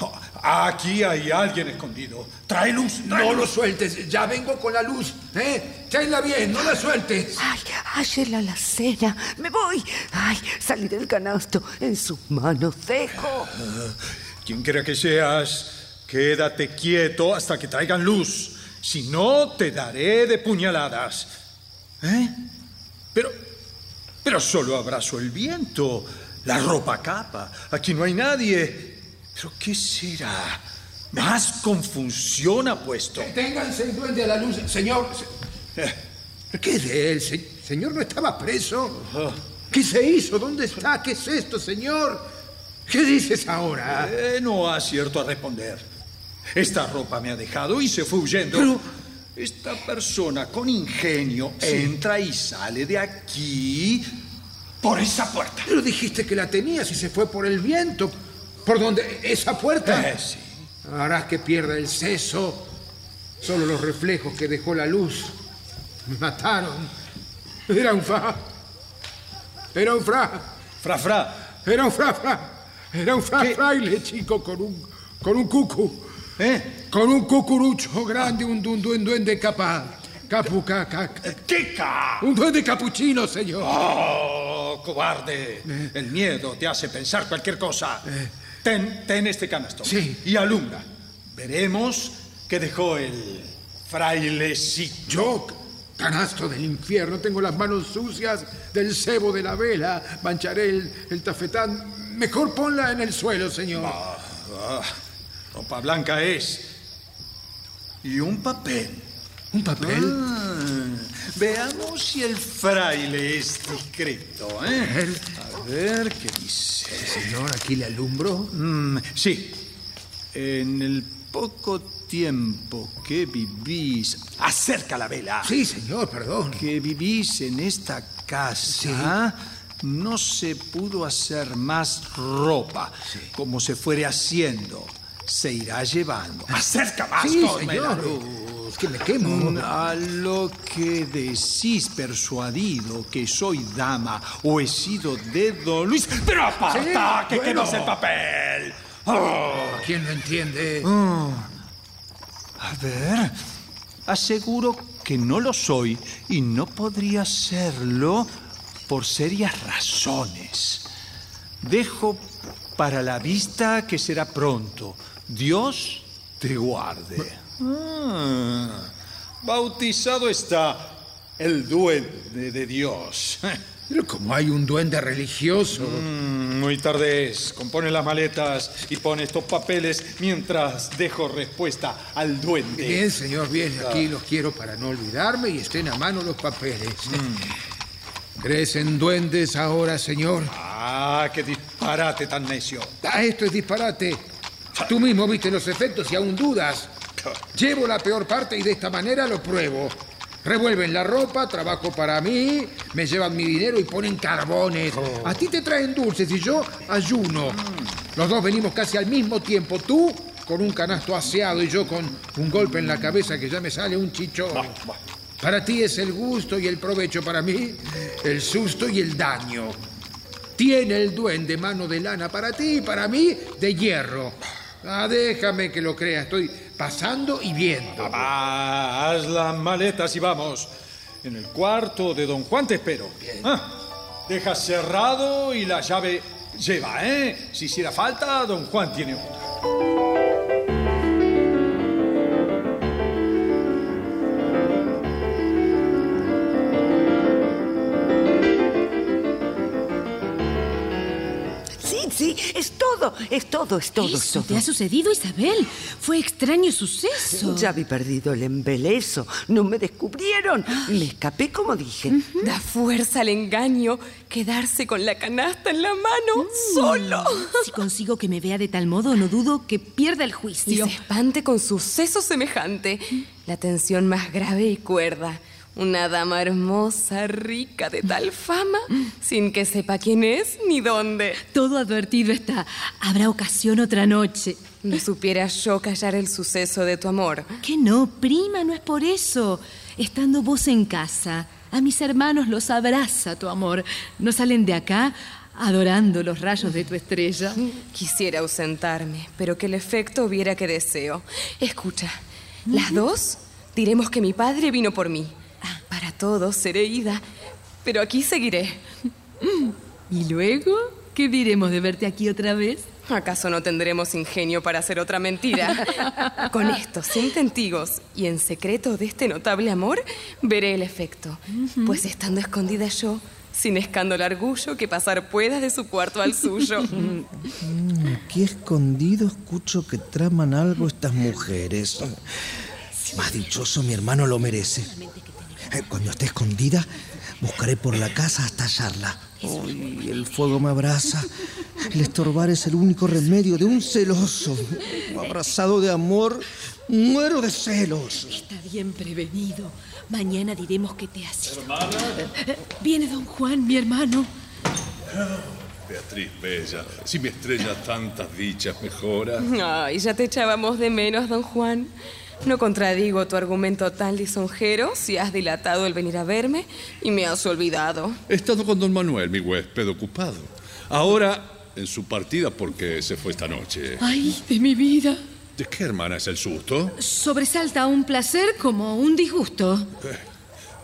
No, aquí hay alguien escondido. Trae luz. trae no luz. lo sueltes, ya vengo con la luz. ¿eh? Tenla bien, no la sueltes. Ay, ayer la alacena. Me voy. Ay, salí del canasto. En sus manos dejo. Quien quiera que seas, quédate quieto hasta que traigan luz. Si no, te daré de puñaladas. ¿Eh? Pero, pero solo abrazo el viento, la ropa capa. Aquí no hay nadie. ¿Pero qué será? Más confusión ha puesto. Ténganse el duende a la luz, señor. ¿Qué de él? Se- señor, ¿no estaba preso? ¿Qué se hizo? ¿Dónde está? ¿Qué es esto, señor? ¿Qué dices ahora? Eh, no acierto a responder. Esta ropa me ha dejado y se fue huyendo. Pero- Esta persona con ingenio entra y sale de aquí por esa puerta. Pero dijiste que la tenías y se fue por el viento. ¿Por dónde? ¿Esa puerta? Eh, sí. Harás que pierda el seso. Solo los reflejos que dejó la luz. Me mataron. Era un fra. Era un fra. Fra, fra. Era un fra, fra. Era un fra fraile, chico, con un, con un cucu. ¿Eh? Con un cucurucho grande, un, un, un duende capa. Capu, ca, ca- ca- ¿Qué ca? un duende capuchino, señor. ¡Oh, cobarde! El miedo te hace pensar cualquier cosa. Ten, ten este canasto. Sí. Y alumbra. Veremos qué dejó el frailecito. Yo, canasto del infierno, tengo las manos sucias del cebo de la vela. Mancharé el, el tafetán. Mejor ponla en el suelo, señor. Ah, ropa blanca es. Y un papel. ¿Un papel? Ah, veamos si el fraile es discreto. ¿eh? A ver qué dice. Señor, aquí le alumbro. Mm, sí. En el poco tiempo que vivís. Acerca la vela. Sí, señor, perdón. Que vivís en esta casa. No se pudo hacer más ropa como se fuere haciendo. Se irá llevando. Acerca más, Sí, señor. Que me quemo. Mm, A lo que decís persuadido que soy dama o he sido de Don Luis. Pero aparta, Sí, que, que no bueno. el papel. Oh. ¿Quién lo entiende? A ver, aseguro que no lo soy y no podría serlo por serias razones. Dejo para la vista que será pronto. Dios te guarde. Ah, bautizado está el duende de Dios. Pero como hay un duende religioso. Mm, muy tarde es. Compone las maletas y pone estos papeles mientras dejo respuesta al duende. Bien, señor, bien. Aquí los quiero para no olvidarme y estén a mano los papeles. ¿Crees en duendes ahora, señor? Ah, qué disparate tan necio. Ah, esto es disparate. Tú mismo viste los efectos y aún dudas. Llevo la peor parte y de esta manera lo pruebo. Revuelven la ropa, trabajo para mí, me llevan mi dinero y ponen carbones. A ti te traen dulces y yo ayuno. Los dos venimos casi al mismo tiempo. Tú con un canasto aseado y yo con un golpe en la cabeza que ya me sale un chichón. Para ti es el gusto y el provecho, para mí el susto y el daño. Tiene el duende mano de lana para ti y para mí de hierro. Ah, déjame que lo crea, estoy pasando y viendo. Ah, haz las maletas y vamos. En el cuarto de don Juan te espero. Ah, deja cerrado y la llave lleva, ¿eh? Si hiciera falta, don Juan tiene una. Todo, es todo, es todo, es ¿Eso todo. te ha sucedido, Isabel? Fue extraño suceso. Ya habí perdido el embelezo. No me descubrieron. Me escapé como dije. Da fuerza al engaño quedarse con la canasta en la mano, solo. Si consigo que me vea de tal modo, no dudo que pierda el Y juicio. se espante con suceso semejante. La tensión más grave y cuerda. Una dama hermosa, rica, de tal fama, sin que sepa quién es ni dónde. Todo advertido está. Habrá ocasión otra noche. No supiera yo callar el suceso de tu amor. Que no, prima, no es por eso. Estando vos en casa, a mis hermanos los abraza tu amor. No salen de acá adorando los rayos de tu estrella. Quisiera ausentarme, pero que el efecto viera que deseo. Escucha, las dos diremos que mi padre vino por mí. Para todos seré ida, pero aquí seguiré. ¿Y luego? ¿Qué diremos de verte aquí otra vez? ¿Acaso no tendremos ingenio para hacer otra mentira? Con esto, sin testigos y en secreto de este notable amor, veré el efecto. Pues estando escondida yo, sin escándalo orgullo, que pasar pueda de su cuarto al suyo. Aquí escondido escucho que traman algo estas mujeres. Más dichoso mi hermano lo merece. Cuando esté escondida, buscaré por la casa hasta hallarla. Uy, el fuego me abraza. El estorbar es el único remedio de un celoso. Abrazado de amor, muero de celos. Está bien prevenido. Mañana diremos que te has ido. Eh, Viene don Juan, mi hermano. Beatriz Bella, si mi estrella tantas dichas mejora. Ay, ya te echábamos de menos, don Juan. No contradigo tu argumento tan lisonjero si has dilatado el venir a verme y me has olvidado. He estado con don Manuel, mi huésped ocupado. Ahora en su partida porque se fue esta noche. Ay, de mi vida. ¿De qué hermana es el susto? Sobresalta un placer como un disgusto.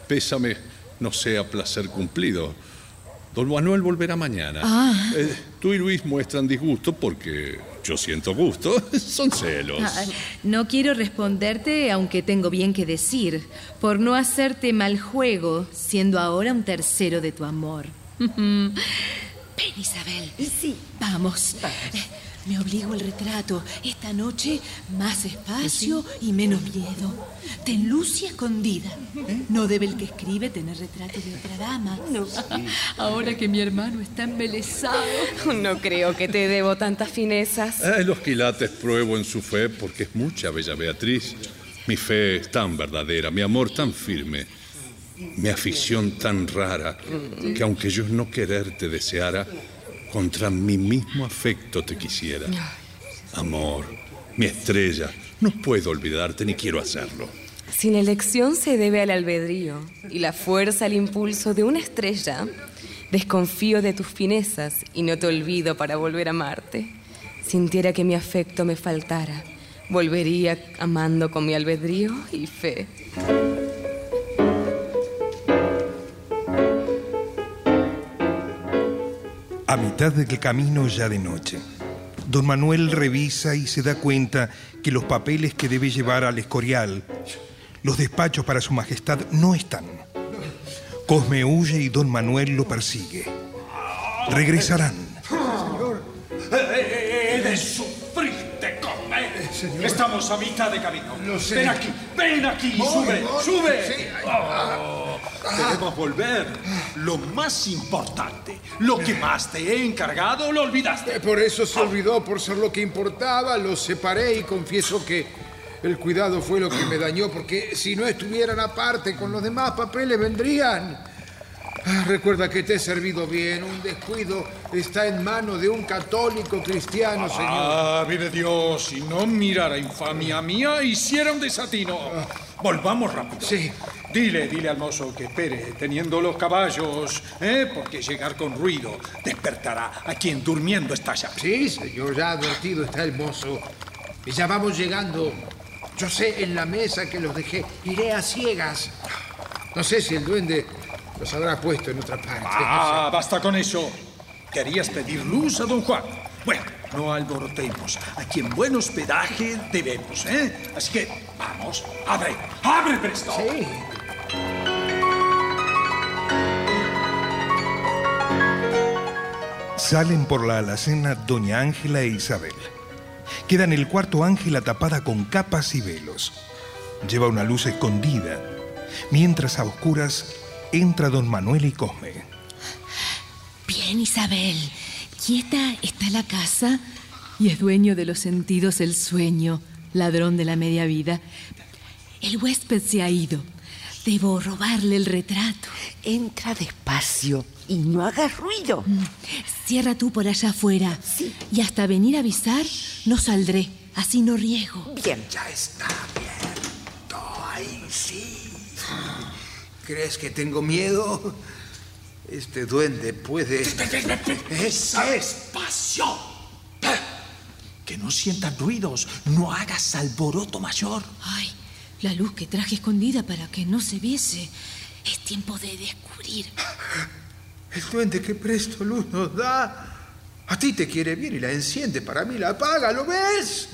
Pésame, no sea placer cumplido. Don Manuel volverá mañana. Ah. Eh, tú y Luis muestran disgusto porque yo siento gusto. Son celos. Ah, No quiero responderte, aunque tengo bien que decir, por no hacerte mal juego, siendo ahora un tercero de tu amor. Ven, Isabel. Sí. Vamos. Eh, Me obligo el retrato. Esta noche, más espacio y menos miedo. Ten luz y escondida. No debe el que escribe tener retrato de otra dama. No. Ahora que mi hermano está embelesado. No creo que te debo tantas finezas. Eh, los quilates pruebo en su fe porque es mucha, bella Beatriz. Mi fe es tan verdadera, mi amor tan firme, mi afición tan rara, que aunque yo no quererte deseara, contra mi mismo afecto te quisiera. Amor, mi estrella, no puedo olvidarte ni quiero hacerlo. Sin elección se debe al albedrío y la fuerza al impulso de una estrella. Desconfío de tus finezas y no te olvido para volver a amarte. Sintiera que mi afecto me faltara, volvería amando con mi albedrío y fe. A mitad del camino ya de noche, don Manuel revisa y se da cuenta que los papeles que debe llevar al Escorial, los despachos para su majestad, no están. Cosme huye y don Manuel lo persigue. Regresarán. He de sufrirte, Cosme. Estamos a mitad de camino. Ven aquí, ven aquí, sube, sube. Debemos volver. Lo más importante, lo que más te he encargado, lo olvidaste. Eh, Por eso se olvidó, por ser lo que importaba, los separé y confieso que el cuidado fue lo que me dañó, porque si no estuvieran aparte con los demás papeles vendrían. Ah, Recuerda que te he servido bien. Un descuido está en manos de un católico cristiano, señor. Ah, vive Dios, si no mirara infamia mía, hiciera un desatino. Volvamos rápido. Sí. Dile, dile al mozo que espere, teniendo los caballos, ¿eh? porque llegar con ruido despertará a quien durmiendo está ya. Sí, señor, ya advertido está el mozo. Y ya vamos llegando. Yo sé en la mesa que los dejé. Iré a ciegas. No sé si el duende los habrá puesto en otra parte. Ah, basta con eso. Querías pedir luz a don Juan. Bueno, no alborotemos. Aquí en buen hospedaje debemos, ¿eh? Así que, vamos, abre, abre presto. Sí. Salen por la alacena doña Ángela e Isabel. Queda en el cuarto Ángela tapada con capas y velos. Lleva una luz escondida, mientras a oscuras entra don Manuel y Cosme. Bien, Isabel. Quieta está la casa y es dueño de los sentidos el sueño, ladrón de la media vida. El huésped se ha ido. Debo robarle el retrato. Entra despacio y no hagas ruido. Mm. Cierra tú por allá afuera. Sí. Y hasta venir a avisar, no saldré. Así no riego. Bien. Ya está abierto. Ahí sí. ¿Crees que tengo miedo? Este duende puede. Esa despacio. Que no sientan ruidos, no hagas alboroto mayor. Ay, la luz que traje escondida para que no se viese. Es tiempo de descubrir. El duende que presto luz nos da. A ti te quiere bien y la enciende, para mí la apaga, ¿lo ves?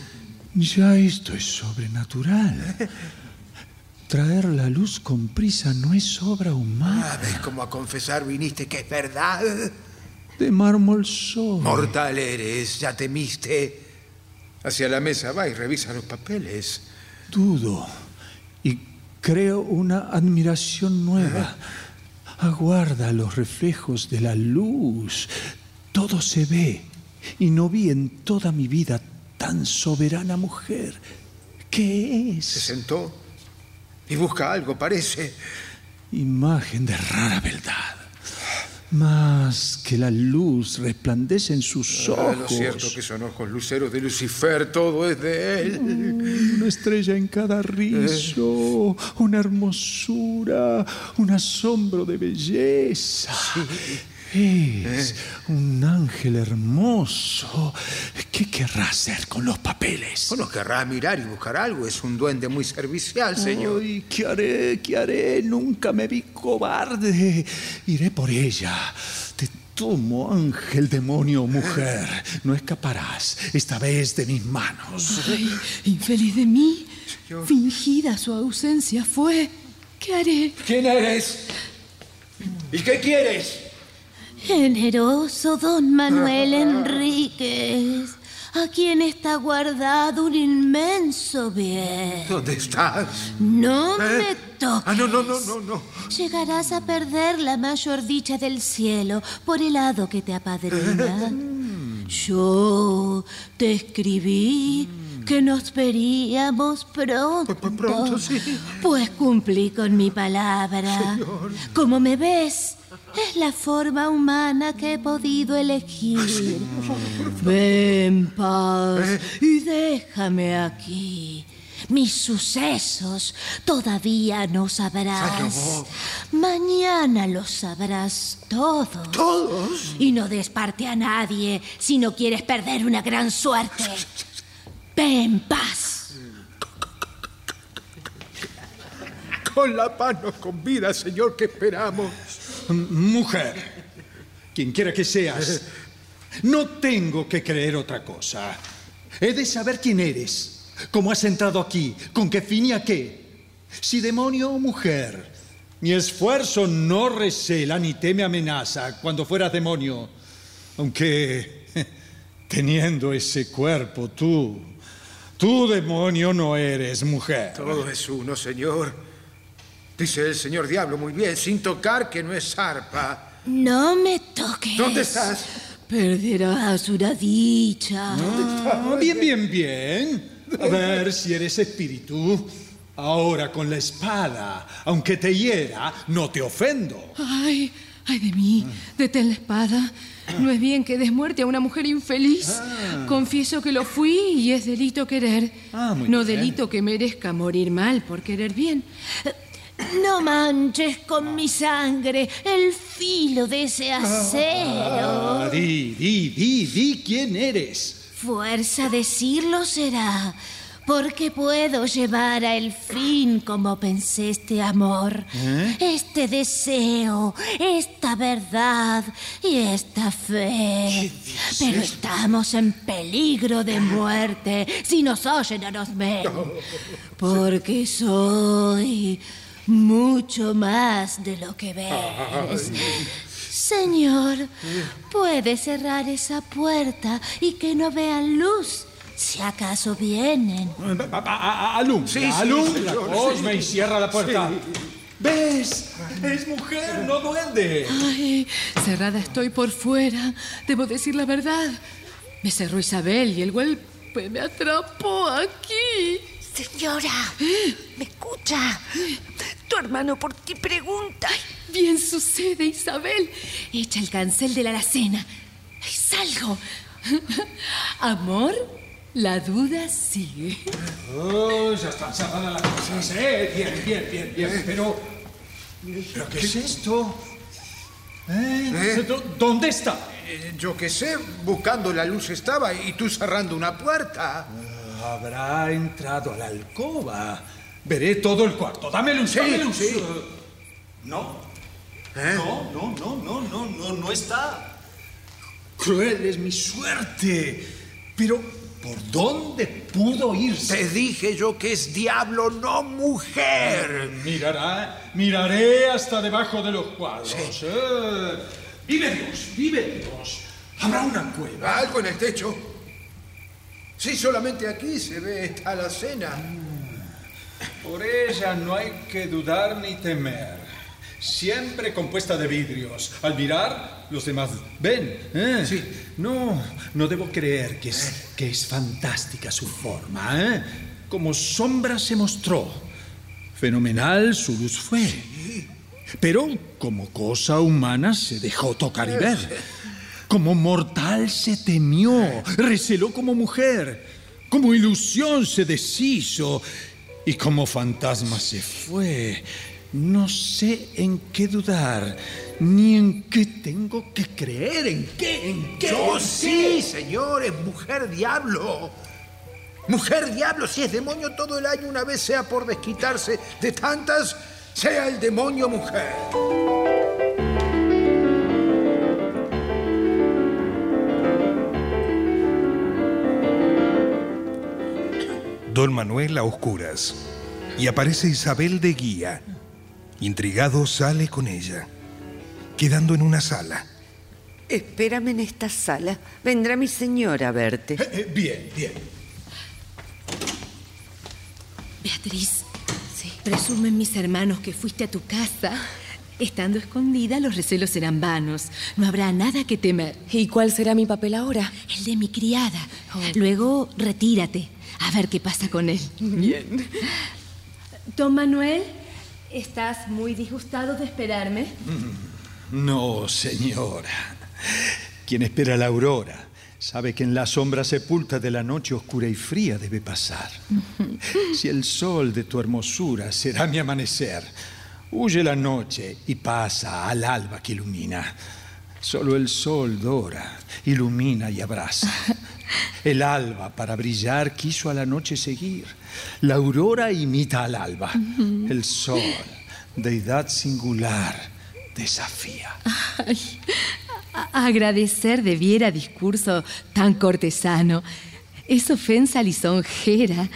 Ya esto es sobrenatural. Traer la luz con prisa no es obra humana. Ah, ¿Ves cómo a confesar viniste que es verdad? De mármol soy. Mortal eres, ya temiste. Hacia la mesa va y revisa los papeles. Dudo y creo una admiración nueva. Aguarda los reflejos de la luz. Todo se ve y no vi en toda mi vida tan soberana mujer. ¿Qué Se es? sentó y busca algo, parece. Imagen de rara beldad. Más que la luz resplandece en sus Ah, ojos. lo cierto que son ojos luceros de Lucifer, todo es de él. Una estrella en cada rizo, una hermosura, un asombro de belleza. Es un ángel hermoso. ¿Qué querrá hacer con los papeles? Bueno, querrá mirar y buscar algo. Es un duende muy servicial, señor. Ay, ¿qué haré? ¿Qué haré? Nunca me vi cobarde. Iré por ella. Te tomo, ángel, demonio, mujer. No escaparás, esta vez de mis manos. Ay, infeliz de mí. Fingida su ausencia fue. ¿Qué haré? ¿Quién eres? ¿Y qué quieres? Generoso don Manuel Enríquez, Aquí está guardado un inmenso bien. ¿Dónde estás? No ¿Eh? me toques. Ah, no, no, no, no, no. Llegarás a perder la mayor dicha del cielo por el hado que te apadrina. Yo te escribí que nos veríamos pronto. pronto, sí. Pues cumplí con mi palabra. Como me ves, es la forma humana que he podido elegir. Ven, paz, y déjame aquí. Mis sucesos todavía no sabrás. Mañana los sabrás todos. ¿Todos? Y no des parte a nadie si no quieres perder una gran suerte. Ven, paz. Con la mano con vida, señor, que esperamos. Mujer, quien quiera que seas, no tengo que creer otra cosa. He de saber quién eres, cómo has entrado aquí, con qué fin y a qué. Si demonio o mujer, mi esfuerzo no recela ni teme amenaza cuando fueras demonio. Aunque teniendo ese cuerpo, tú, tú demonio no eres mujer. Todo es uno, señor. Dice el señor Diablo muy bien, sin tocar que no es zarpa. No me toques. ¿Dónde estás? Perderás una dicha. Ah, bien, bien, bien. A ver si eres espíritu. Ahora con la espada, aunque te hiera, no te ofendo. Ay, ay de mí, detén la espada. No es bien que des muerte a una mujer infeliz. Confieso que lo fui y es delito querer. Ah, muy no bien. delito que merezca morir mal por querer bien. No manches con mi sangre el filo de ese acero. Ah, di, di, di, di quién eres. Fuerza decirlo será, porque puedo llevar a el fin como pensé este amor, ¿Eh? este deseo, esta verdad y esta fe. Pero estamos en peligro de muerte si nos oyen o nos ven, porque soy mucho más de lo que ves. Señor, puede cerrar esa puerta y que no vean luz, si acaso vienen. A- a- a- Alumbra, Sí, sí. y cierra la puerta. ¿Ves? Es mujer, no duende. Ay, cerrada estoy por fuera. Debo decir la verdad. Me cerró Isabel y el golpe me atrapó aquí. Señora, ¿me escucha? Tu hermano por ti pregunta. Bien sucede, Isabel. Echa el cancel de la alacena. Ay, Salgo. Amor, la duda sigue. Oh, ya están cerradas las cosas, ¿eh? Bien, bien, bien, bien. Pero. ¿Pero qué es esto? ¿Eh? ¿Eh? ¿Dó- ¿Dónde está? Eh, Yo qué sé, buscando la luz estaba y tú cerrando una puerta. Habrá entrado a la alcoba. Veré todo el cuarto. Dame luz, Sí, dame luz. sí. No, ¿Eh? no, no, no, no, no, no, no está. Cruel es mi suerte. Pero, ¿por dónde pudo irse? Te dije yo que es diablo, no mujer. Mirará, miraré hasta debajo de los cuadros. Eh, Vive Dios, vive Dios. Habrá una cueva. Algo en el techo. Sí, solamente aquí se ve esta alacena. Por ella no hay que dudar ni temer. Siempre compuesta de vidrios. Al mirar, los demás ven. ¿eh? Sí. No, no debo creer que es, que es fantástica su forma. ¿eh? Como sombra se mostró. Fenomenal su luz fue. Pero como cosa humana se dejó tocar y ver. Como mortal se temió, receló como mujer. Como ilusión se deshizo y como fantasma se fue. No sé en qué dudar, ni en qué tengo que creer, en qué, en qué. Yo sí, qué. señor, es mujer diablo. Mujer diablo, si es demonio todo el año, una vez sea por desquitarse de tantas, sea el demonio mujer. Don Manuel a oscuras. Y aparece Isabel de guía. Intrigado sale con ella, quedando en una sala. Espérame en esta sala. Vendrá mi señora a verte. Eh, eh, bien, bien. Beatriz, presumen mis hermanos que fuiste a tu casa. Estando escondida, los recelos serán vanos. No habrá nada que temer. ¿Y cuál será mi papel ahora? El de mi criada. Luego, retírate. A ver qué pasa con él. Bien. Don Manuel, ¿estás muy disgustado de esperarme? No, señora. Quien espera la aurora sabe que en la sombra sepulta de la noche oscura y fría debe pasar. Si el sol de tu hermosura será mi amanecer, huye la noche y pasa al alba que ilumina. Solo el sol dora, ilumina y abraza. El alba para brillar quiso a la noche seguir. La aurora imita al alba. El sol, deidad singular, desafía. Ay, agradecer debiera discurso tan cortesano. Es ofensa lisonjera.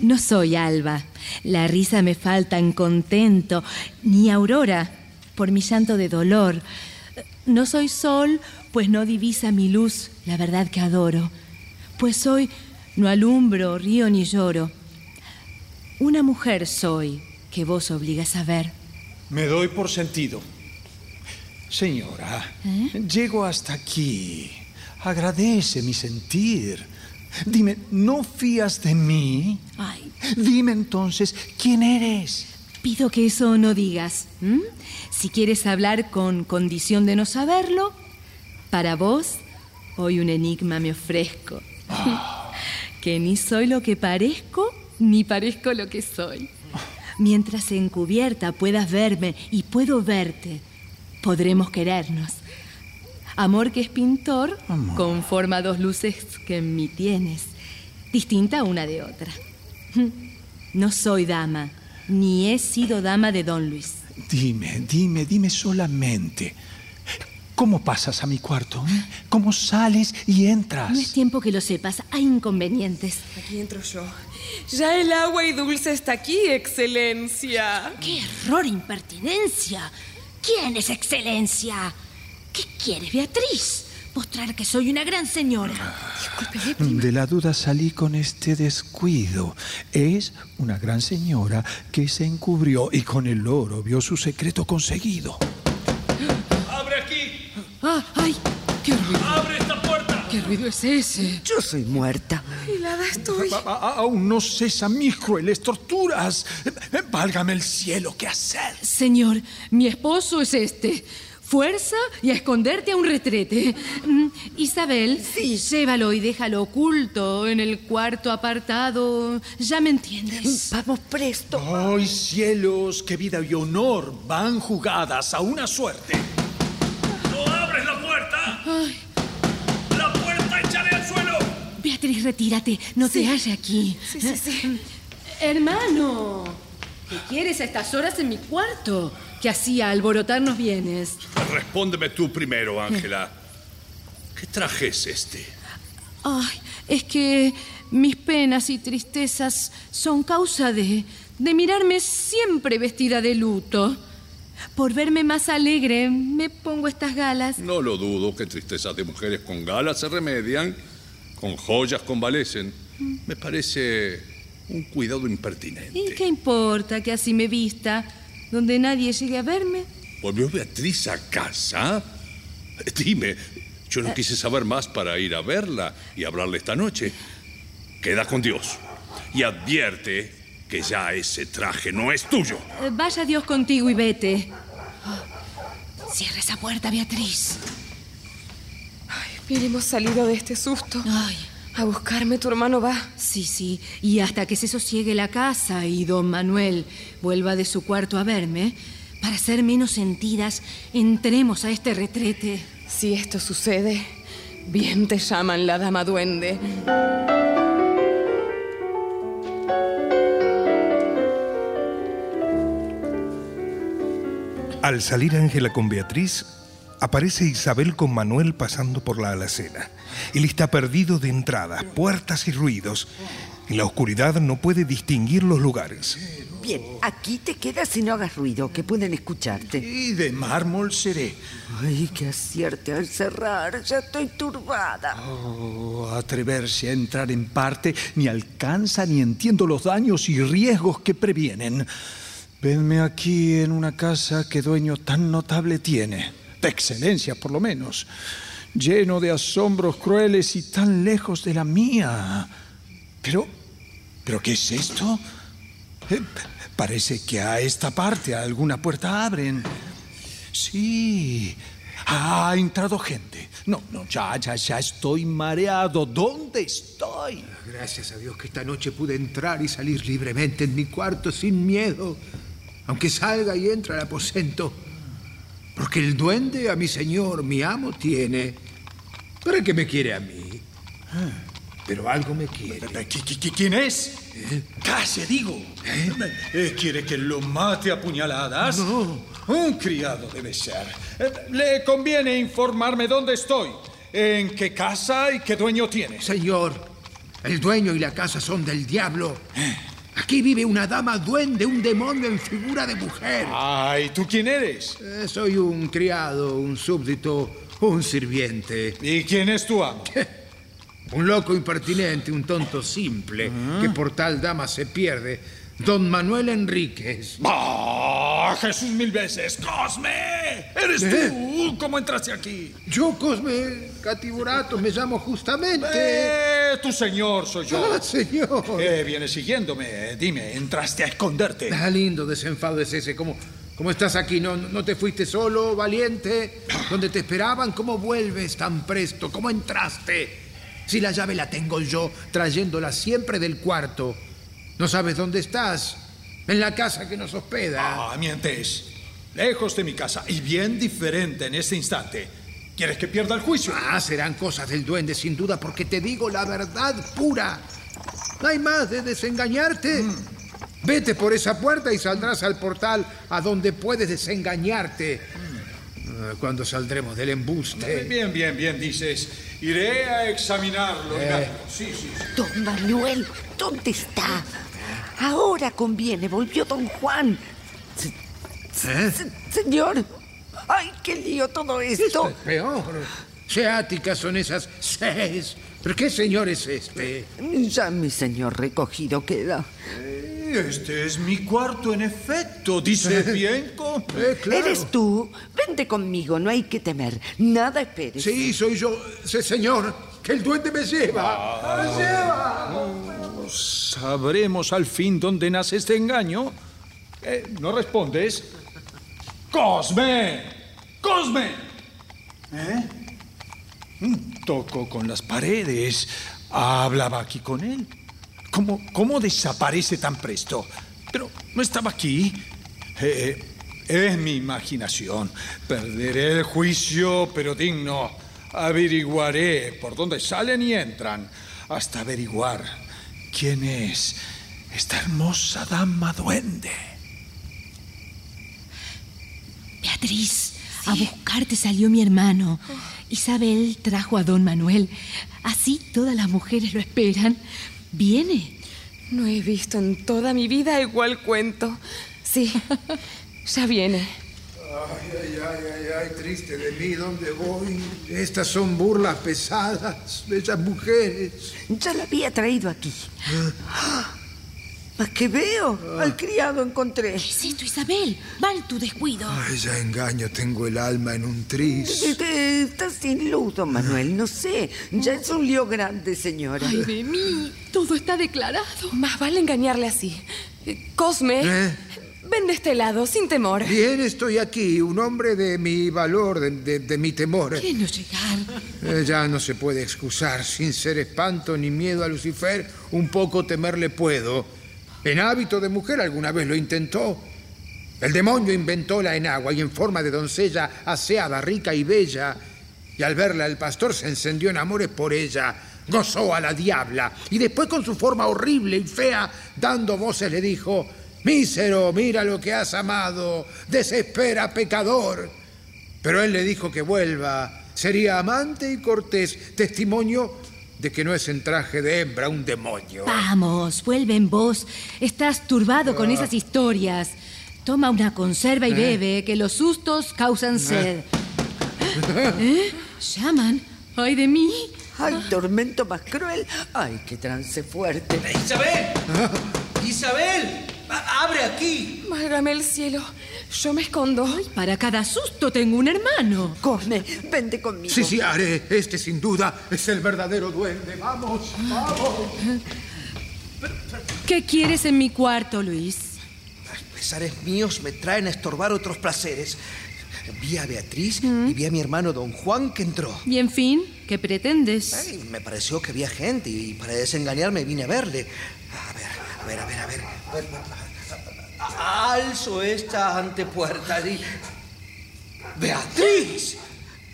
No soy Alba. La risa me falta en contento, ni Aurora, por mi llanto de dolor. No soy sol, pues no divisa mi luz, la verdad que adoro. Pues hoy no alumbro, río ni lloro. Una mujer soy que vos obligas a ver. Me doy por sentido. Señora, llego hasta aquí. Agradece mi sentir. Dime, ¿no fías de mí? Ay, Dime entonces, ¿quién eres? Pido que eso no digas. Si quieres hablar con condición de no saberlo, para vos hoy un enigma me ofrezco. que ni soy lo que parezco, ni parezco lo que soy. Mientras encubierta puedas verme y puedo verte, podremos querernos. Amor que es pintor conforma dos luces que en mí tienes, distinta una de otra. No soy dama, ni he sido dama de Don Luis. Dime, dime, dime solamente. ¿Cómo pasas a mi cuarto? eh? ¿Cómo sales y entras? No es tiempo que lo sepas, hay inconvenientes. Aquí entro yo. Ya el agua y dulce está aquí, excelencia. ¡Qué error, impertinencia! ¿Quién es excelencia? ¿Qué quieres, Beatriz? Mostrar que soy una gran señora. De la duda salí con este descuido. Es una gran señora que se encubrió y con el oro vio su secreto conseguido. ¡Abre aquí! Ah, ¡Ay! ¡Qué ruido! ¡Abre esta puerta! ¿Qué ruido es ese? Yo soy muerta. Hilada estoy. A- a- aún no cesan mis crueles torturas. Válgame el cielo, ¿qué hacer? Señor, mi esposo es este. Fuerza y a esconderte a un retrete. Mm, Isabel, llévalo y déjalo oculto en el cuarto apartado. Ya me entiendes. Vamos presto. ¡Ay, cielos! ¡Qué vida y honor van jugadas a una suerte! ¡No abres la puerta! ¡La puerta echaré al suelo! Beatriz, retírate. No te halles aquí. Sí, sí, sí. Hermano, ¿qué quieres a estas horas en mi cuarto? Que hacía alborotarnos bienes. Respóndeme tú primero, Ángela. ¿Qué traje es este? Ay, es que mis penas y tristezas son causa de, de mirarme siempre vestida de luto. Por verme más alegre, me pongo estas galas. No lo dudo que tristezas de mujeres con galas se remedian, con joyas convalecen. Me parece un cuidado impertinente. ¿Y qué importa que así me vista? Donde nadie llegue a verme. ¿Volvió Beatriz a casa? Dime, yo no quise saber más para ir a verla y hablarle esta noche. Queda con Dios y advierte que ya ese traje no es tuyo. Eh, Vaya Dios contigo y vete. Cierra esa puerta, Beatriz. Bien hemos salido de este susto. Ay, A buscarme tu hermano va. sí, sí. Y hasta que se sosiegue la casa y don Manuel vuelva de su cuarto a verme, para ser menos sentidas, entremos a este retrete. Si esto sucede, bien te llaman la dama duende. Al salir Ángela con Beatriz, aparece Isabel con Manuel pasando por la alacena. Él está perdido de entradas, puertas y ruidos. En la oscuridad no puede distinguir los lugares. Bien, aquí te quedas y no hagas ruido, que pueden escucharte. Y de mármol seré. Ay, que acierte al cerrar, ya estoy turbada. Oh, atreverse a entrar en parte ni alcanza ni entiendo los daños y riesgos que previenen. Venme aquí en una casa que dueño tan notable tiene, excelencia por lo menos, lleno de asombros crueles y tan lejos de la mía. Pero, ¿pero qué es esto? Eh, parece que a esta parte alguna puerta abren. Sí, ha entrado gente. No, no, ya, ya, ya estoy mareado. ¿Dónde estoy? Gracias a Dios que esta noche pude entrar y salir libremente en mi cuarto sin miedo, aunque salga y entre al aposento. Porque el duende a mi señor, mi amo, tiene. ¿Para qué me quiere a mí? Pero algo me quiere. ¿Quién es? Calle, digo. Eh, ¿Quiere que lo mate a puñaladas? No. Un criado debe ser. Eh, Le conviene informarme dónde estoy, en qué casa y qué dueño tiene. Señor, el dueño y la casa son del diablo. Aquí vive una dama duende, un demonio en figura de mujer. Ay, ¿tú quién eres? Eh, soy un criado, un súbdito, un sirviente. ¿Y quién es tu amo? Un loco impertinente, un tonto simple, que por tal dama se pierde. Don Manuel Enríquez. ¡Ah, Jesús mil veces! ¡Cosme! ¿Eres ¿Eh? tú? ¿Cómo entraste aquí? Yo, Cosme Catiburato, me llamo justamente. Eh, tu señor soy yo. Ah, señor. Eh, vienes siguiéndome. Dime, ¿entraste a esconderte? Ah, lindo desenfado es ese. ¿Cómo, cómo estás aquí? ¿No, ¿No te fuiste solo, valiente? ¿Dónde te esperaban? ¿Cómo vuelves tan presto? ¿Cómo entraste? Si la llave la tengo yo, trayéndola siempre del cuarto. ¿No sabes dónde estás? En la casa que nos hospeda. Ah, mientes. Lejos de mi casa y bien diferente en este instante. ¿Quieres que pierda el juicio? Ah, serán cosas del duende, sin duda, porque te digo la verdad pura. No hay más de desengañarte. Mm. Vete por esa puerta y saldrás al portal a donde puedes desengañarte. Ah, Cuando saldremos del embuste. Bien, bien, bien, dices. Iré a examinarlo. Eh. Sí, sí, sí. Don Manuel, ¿dónde está? Ahora conviene, volvió don Juan. ¿Eh? se- señor, ay, qué lío todo esto. Es peor. Seáticas son esas seis. ¿Pero qué señor es este? Ya mi señor recogido queda. Este es mi cuarto, en efecto. Dice bien, Eh, claro. ¿Eres tú? Vente conmigo, no hay que temer. Nada esperes. Sí, soy yo. Sí, señor. Que el duende me lleva. ¡Me lleva! ¿Sabremos al fin dónde nace este engaño? Eh, ¿No respondes? ¡Cosme! ¡Cosme! ¿Eh? Toco con las paredes. Hablaba aquí con él. ¿Cómo, cómo desaparece tan presto? Pero no estaba aquí. Eh, es mi imaginación. Perderé el juicio, pero digno. Averiguaré por dónde salen y entran, hasta averiguar quién es esta hermosa dama duende. Beatriz, a buscarte salió mi hermano. Isabel trajo a don Manuel. Así todas las mujeres lo esperan. Viene. No he visto en toda mi vida igual cuento. Sí, ya viene. Ay, ay, ay, ay, ay, triste de mí, ¿dónde voy? Estas son burlas pesadas de esas mujeres. Ya la había traído aquí. ¿Para qué veo? Al criado encontré. ¿Qué es esto, Isabel? Mal tu descuido. Ay, ya engaño, tengo el alma en un tris. Eh, Está sin luz, don Manuel, no sé. Ya es un lío grande, señora. Ay, de mí. Todo está declarado. Más vale engañarle así. Eh, Cosme, ¿Eh? Ven de este lado, sin temor. Bien, estoy aquí, un hombre de mi valor, de, de- de mi temor. ¿Quieren no llegar? Eh, ya no se puede excusar, sin ser espanto ni miedo a Lucifer, un poco temerle puedo. En hábito de mujer alguna vez lo intentó. El demonio inventó la enagua y en forma de doncella aseada, rica y bella. Y al verla el pastor se encendió en amores por ella, gozó a la diabla y después con su forma horrible y fea, dando voces le dijo, Mísero, mira lo que has amado, desespera pecador. Pero él le dijo que vuelva, sería amante y cortés, testimonio de que no es en traje de hembra un demonio. Vamos, vuelve en vos. Estás turbado con Ah. esas historias. Toma una conserva y Eh. bebe, que los sustos causan sed. ¿Eh? ¿Llaman? ¡Ay de mí! ¡Ay, tormento más cruel! ¡Ay, qué trance fuerte! ¡Isabel! ¡Isabel! ¡Abre aquí! Válgame el cielo. Yo me escondo. Para cada susto tengo un hermano. Cosme, vente conmigo. Sí, sí, haré. Este sin duda es el verdadero duende. Vamos, vamos. ¿Qué quieres en mi cuarto, Luis? Pesares míos me traen a estorbar otros placeres. Vi a Beatriz y vi a mi hermano don Juan que entró. Y en fin, ¿qué pretendes? Ay, me pareció que había gente y para desengañarme vine a verle. A ver, a ver, a ver, a ver. A ver, a- a- Alzo esta antepuerta y... ¡Beatriz!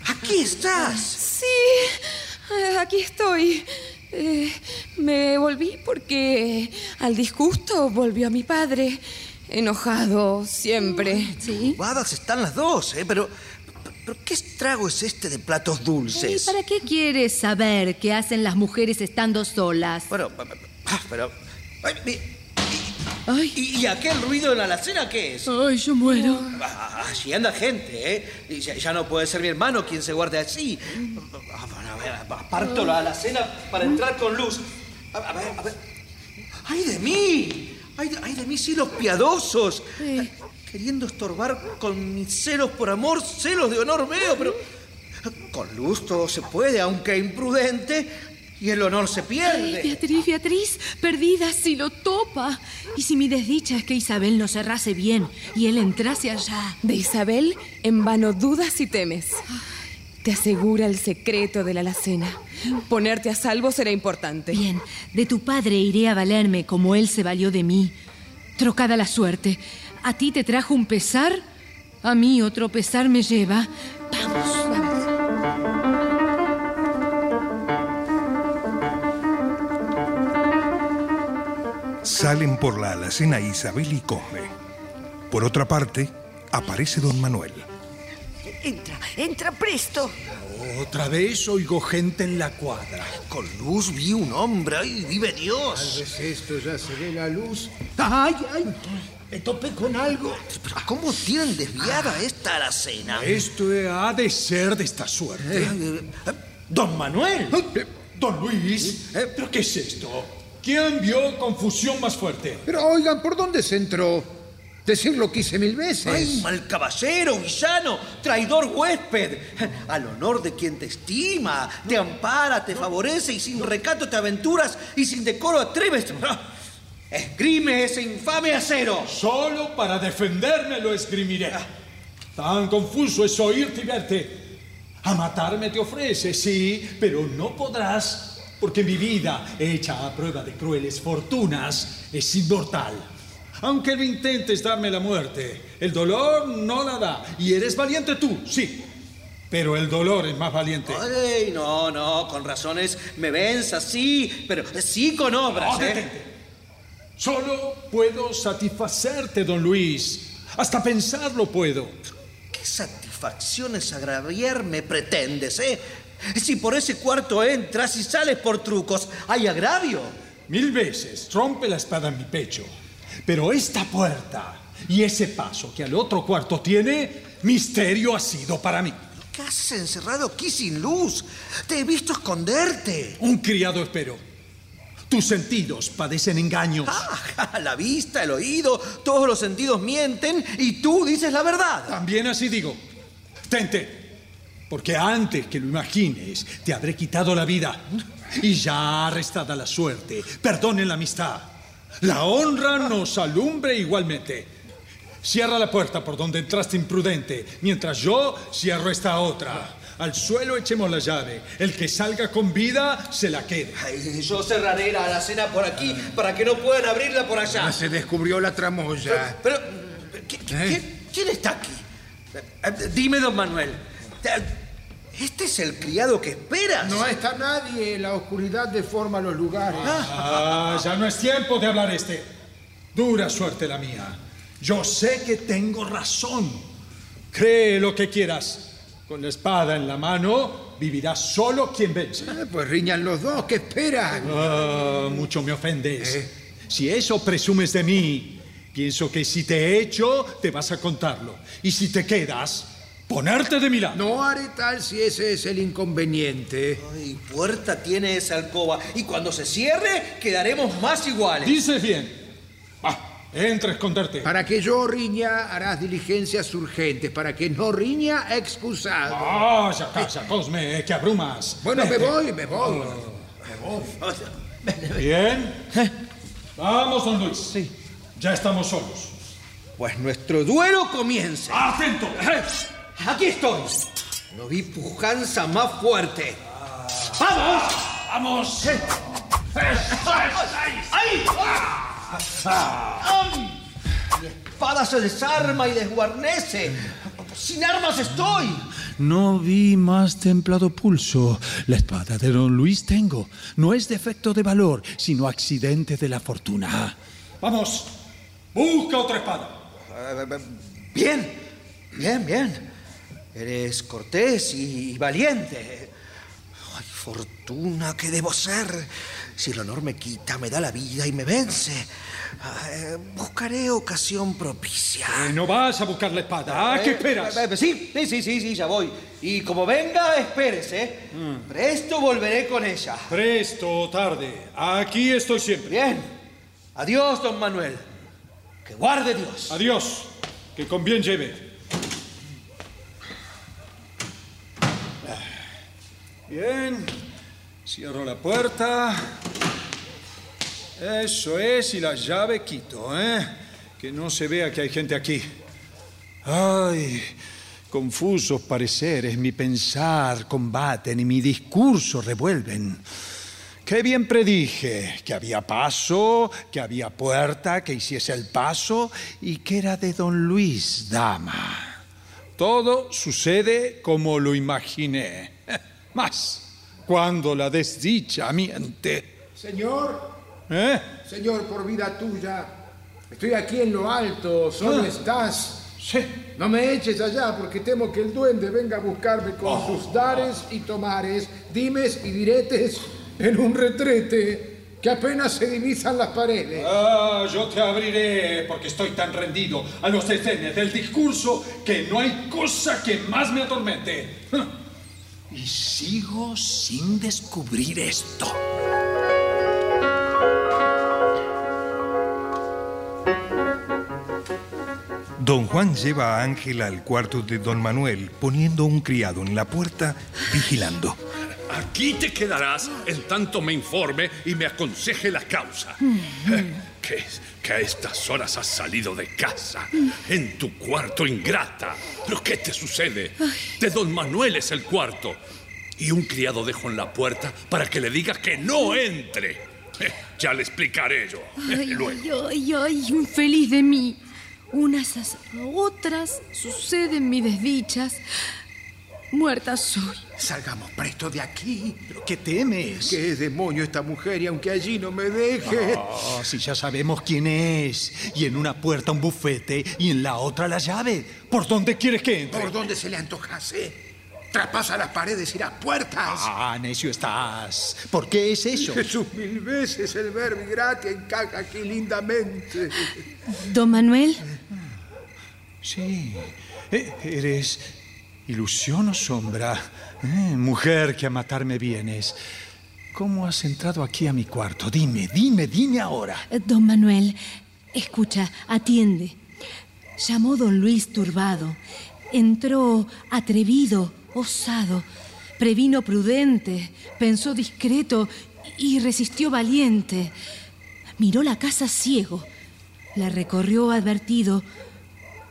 ¡Aquí estás! Sí, aquí estoy. Eh, me volví porque al disgusto volvió a mi padre. Enojado siempre. Sí. Están las dos, ¿eh? Pero, pero ¿qué estrago es este de platos ¿Y dulces? para qué quieres saber qué hacen las mujeres estando solas? Bueno, ah, pero... ay, ¿Y, y aquel ruido en la alacena qué es? Ay, yo muero. Ah, Allí anda gente, ¿eh? Ya, ya no puede ser mi hermano quien se guarde así. Ah, bueno, a ver, aparto la alacena para entrar con luz. A, ver, a ver. ¡Ay de mí! ¡Ay, de- ay de mí, cielos piadosos! Queriendo estorbar con mis celos por amor, celos de honor veo, pero... Con luz todo se puede, aunque imprudente, y el honor se Ay, pierde. Beatriz, Beatriz, perdida si lo topa. Y si mi desdicha es que Isabel no cerrase bien y él entrase allá. De Isabel, en vano dudas y temes. Te asegura el secreto de la alacena. Ponerte a salvo será importante. Bien, de tu padre iré a valerme como él se valió de mí. Trocada la suerte. ¿A ti te trajo un pesar? A mí otro pesar me lleva. Vamos, vamos. Salen por la alacena Isabel y Cosme. Por otra parte, aparece don Manuel. Entra, entra presto. Otra vez oigo gente en la cuadra. Con luz vi un hombre, ¡ay, vive Tal Dios! vez esto ya se ve la luz. ¡Ay, ay! Me topé con algo. Pero ¿cómo tienen desviada esta alacena? Esto ha de ser de esta suerte. Eh, Don Manuel. Don Luis, ¿pero qué es esto? ¿Quién vio confusión más fuerte? Pero oigan, ¿por dónde se entró? Decirlo quise mil veces. ¡Ay, mal caballero, villano, traidor huésped! Al honor de quien te estima, te ampara, te favorece y sin recato te aventuras y sin decoro atreves. Esgrime ese infame acero. Solo para defenderme lo esgrimiré. Tan confuso es oírte y verte. A matarme te ofrece, sí, pero no podrás, porque mi vida, hecha a prueba de crueles fortunas, es inmortal. Aunque lo intentes darme la muerte, el dolor no la da. Y eres valiente tú, sí. Pero el dolor es más valiente. Ay, no, no, con razones me vence, sí, pero sí con obras, No, ¿eh? Solo puedo satisfacerte, don Luis. Hasta pensarlo puedo. ¿Qué satisfacciones agraviarme pretendes, eh? Si por ese cuarto entras y sales por trucos, hay agravio. Mil veces rompe la espada en mi pecho. Pero esta puerta y ese paso que al otro cuarto tiene, misterio ha sido para mí. ¿Qué haces encerrado aquí sin luz? Te he visto esconderte. Un criado espero. Tus sentidos padecen engaños. Ah, la vista, el oído, todos los sentidos mienten y tú dices la verdad. También así digo. Tente. Porque antes que lo imagines, te habré quitado la vida. Y ya arrestada la suerte. Perdone la amistad. La honra nos alumbre igualmente. Cierra la puerta por donde entraste imprudente, mientras yo cierro esta otra. Al suelo echemos la llave. El que salga con vida se la quede. Ay, yo cerraré la alacena por aquí para que no puedan abrirla por allá. Ya se descubrió la tramoya. Pero, ¿qui- qui- ¿quién, quién está aquí? Eh, Dime, don Manuel. ¿Este es el criado que esperas? No está nadie. La oscuridad deforma los lugares. Ah, ya no es tiempo de hablar este. Dura suerte la mía. Yo sé que tengo razón. Cree lo que quieras. Con la espada en la mano, vivirá solo quien vence. Ah, pues riñan los dos, ¿qué esperan? Ah, mucho me ofendes. Si eso presumes de mí, pienso que si te he hecho, te vas a contarlo. Y si te quedas, ponerte de mi lado. No haré tal si ese es el inconveniente. Ay, puerta tiene esa alcoba. Y cuando se cierre, quedaremos más iguales. Dices bien. Va, entra a esconderte. Para que yo riña, harás diligencias urgentes. Para que no riña, excusado. Ah, ya casa, Cosme, que abrumas. Bueno, me voy, me voy. Bien. Vamos, don Luis. Sí. Ya estamos solos. Pues nuestro duelo comienza. ¡Atento! Aquí estoy. No vi pujanza más fuerte. ¡Vamos! ¡Vamos! ¡Ahí! ¡Ay! Mi espada se desarma y desguarnece. Sin armas estoy. No vi más templado pulso. La espada de don Luis tengo. No es defecto de valor, sino accidente de la fortuna. Vamos, busca otra espada. Bien, bien, bien. Eres cortés y valiente. Ay, fortuna que debo ser. Si el honor me quita, me da la vida y me vence. Ay, buscaré ocasión propicia. Eh, no vas a buscar la espada. ¿Ah, qué Eh, esperas? eh, eh, sí, sí, sí, sí, sí, ya voy. Y como venga, espérese. Mm. Presto volveré con ella. Presto o tarde. Aquí estoy siempre. Bien. Adiós, don Manuel. Que guarde Dios. Adiós. Que con bien lleve. Bien. Cierro la puerta. Eso es, y la llave quito, ¿eh? Que no se vea que hay gente aquí. Ay, confusos pareceres, mi pensar combaten y mi discurso revuelven. Qué bien predije que había paso, que había puerta, que hiciese el paso y que era de don Luis, dama. Todo sucede como lo imaginé. Más, cuando la desdicha miente. Señor, ¿Eh? señor, por vida tuya. Estoy aquí en lo alto, solo Ah. estás. Sí. No me eches allá porque temo que el duende venga a buscarme con Oh. sus dares y tomares, dimes y diretes en un retrete que apenas se divisan las paredes. Ah, yo te abriré porque estoy tan rendido a los desdenes del discurso que no hay cosa que más me atormente. Y sigo sin descubrir esto. Don Juan lleva a Ángela al cuarto de don Manuel, poniendo un criado en la puerta, vigilando. Aquí te quedarás en tanto me informe y me aconseje la causa. ¿Qué es? Que a estas horas has salido de casa, en tu cuarto ingrata. ¿Pero qué te sucede? De don Manuel es el cuarto. Y un criado dejo en la puerta para que le diga que no entre. Eh, Ya le explicaré yo. eh, Ay, luego. ay, ay, ay, infeliz de mí. Unas a otras suceden mis desdichas. Muerta soy. Salgamos presto de aquí. ¿Pero qué temes? ¿Qué demonio esta mujer y aunque allí no me deje? Oh, si ya sabemos quién es. Y en una puerta un bufete y en la otra la llave. ¿Por dónde quieres que entre? ¿Por dónde se le antojase? Traspasa las paredes y las puertas. Ah, necio estás. ¿Por qué es eso? Jesús mil veces el verbo gratia encaja aquí lindamente. Don Manuel, Sí. Eh, ¿Eres ilusión o sombra? Eh, mujer que a matarme vienes. ¿Cómo has entrado aquí a mi cuarto? Dime, dime, dime ahora. eh, don Manuel, escucha, atiende. Llamó don Luis turbado. Entró atrevido, osado. Previno prudente, pensó discreto y resistió valiente. Miró la casa ciego. La recorrió advertido.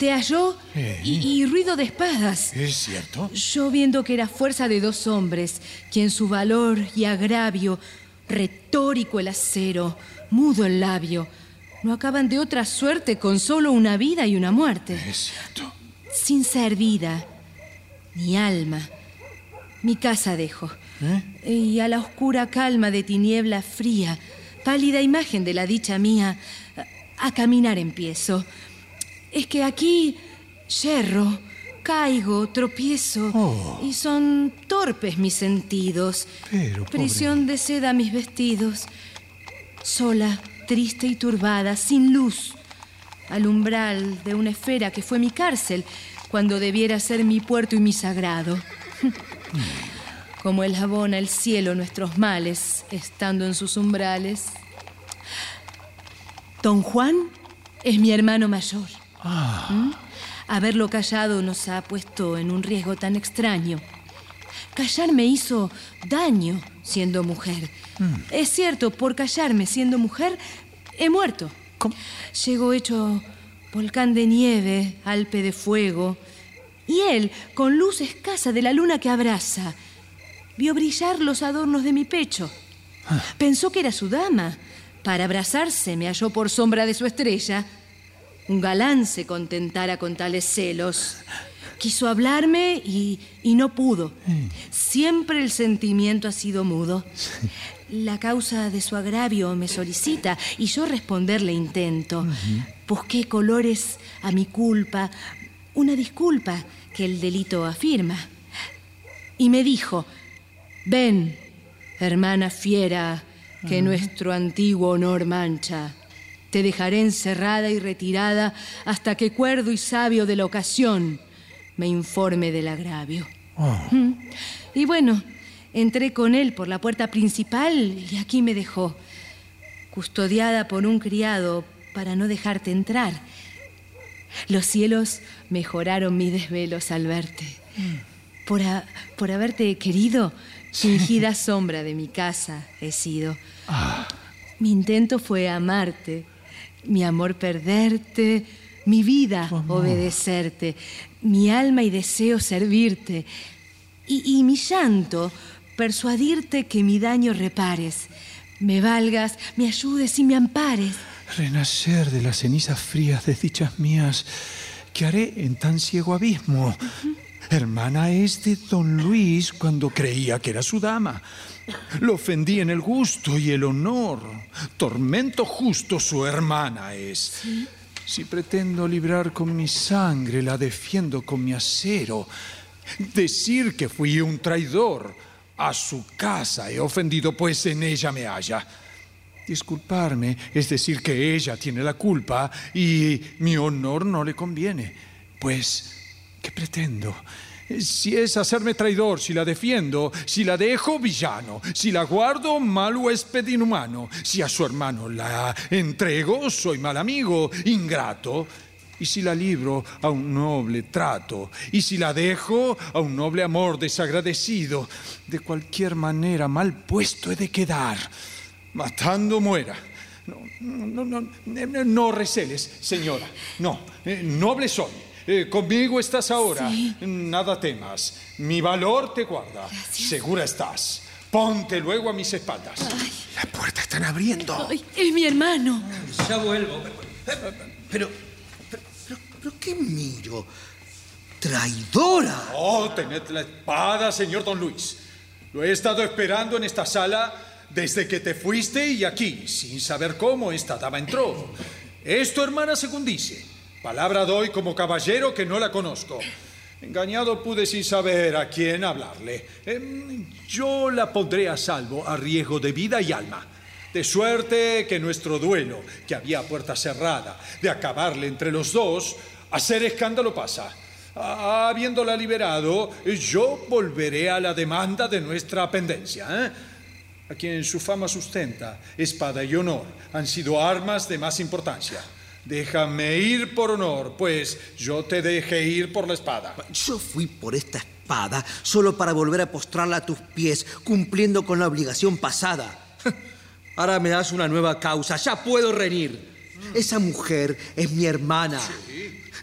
Te halló y, y ruido de espadas. ¿Es cierto? Yo viendo que era fuerza de dos hombres, quien su valor y agravio, retórico el acero, mudo el labio, no acaban de otra suerte con solo una vida y una muerte. Es cierto. Sin ser vida, ni alma, mi casa dejo. Y a la oscura calma de tiniebla fría, pálida imagen de la dicha mía, a, a caminar empiezo. Es que aquí yerro, Caigo, tropiezo. Oh. Y son torpes mis sentidos. Pero, pobre- Prisión de seda mis vestidos. Sola, triste y turbada, sin luz. Al umbral de una esfera que fue mi cárcel, cuando debiera ser mi puerto y mi sagrado. Como él abona el cielo nuestros males, estando en sus umbrales. Don Juan es mi hermano mayor. ¿Mm? Haberlo callado nos ha puesto en un riesgo tan extraño. Callar me hizo daño siendo mujer. Es cierto, por callarme siendo mujer, he muerto. Llegó hecho volcán de nieve, alpe de fuego. Y él, con luz escasa de la luna que abraza, vio brillar los adornos de mi pecho. Pensó que era su dama. Para abrazarse me halló por sombra de su estrella. Un galán se contentara con tales celos. Quiso hablarme y, y no pudo. Siempre el sentimiento ha sido mudo. La causa de su agravio me solicita y yo responderle intento. Busqué colores a mi culpa, una disculpa que el delito afirma. Y me dijo, ven, hermana fiera, que nuestro antiguo honor mancha. Te dejaré encerrada y retirada hasta que cuerdo y sabio de la ocasión me informe del agravio. Mm. Y bueno, entré con él por la puerta principal y aquí me dejó, custodiada por un criado para no dejarte entrar. Los cielos mejoraron mis desvelos al verte. Por, a- por haberte querido, fingida sombra de mi casa he sido. Mi intento fue amarte, mi amor perderte, mi vida obedecerte, mi alma y deseo servirte, y, y mi llanto persuadirte que mi daño repares, me valgas, me ayudes y me ampares. Renacer de las cenizas frías desdichas mías que haré en tan ciego abismo. Hermana es de don Luis cuando creía que era su dama. Lo ofendí en el gusto y el honor. Tormento justo su hermana es. Si pretendo librar con mi sangre, la defiendo con mi acero. Decir que fui un traidor a su casa he ofendido, pues en ella me halla. Disculparme es decir que ella tiene la culpa y mi honor no le conviene. Pues, ¿qué pretendo? Si es hacerme traidor, si la defiendo, si la dejo villano, si la guardo mal huésped inhumano, si a su hermano la entrego, soy mal amigo, ingrato. Y si la libro a un noble trato, y si la dejo a un noble amor desagradecido, de cualquier manera mal puesto he de quedar matando muera. No, no, no, no, no receles, señora. No, eh, noble soy. Eh, conmigo estás ahora. Nada temas. Mi valor te guarda. Segura estás. Ponte luego a mis espaldas. La puerta están abriendo. Ay, es mi hermano. Ya vuelvo. Pero, pero, pero, pero ¿qué miro? ¡Traidora! Oh, tened la espada, señor don Luis. Lo he estado esperando en esta sala desde que te fuiste y aquí, sin saber cómo esta dama entró. Es tu hermana según dice. Palabra doy como caballero que no la conozco. Engañado pude sin saber a quién hablarle. Em, yo la pondré a salvo a riesgo de vida y alma. De suerte que nuestro duelo, que había puerta cerrada, de acabarle entre los dos, hacer escándalo pasa. Ah, Habiéndola liberado, yo volveré a la demanda de nuestra pendencia. ¿eh? A quien su fama sustenta, espada y honor han sido armas de más importancia. Déjame ir por honor, pues yo te dejé ir por la espada. Yo fui por esta espada solo para volver a postrarla a tus pies, cumpliendo con la obligación pasada. Ahora me das una nueva causa, ya puedo renir. Esa mujer es mi hermana.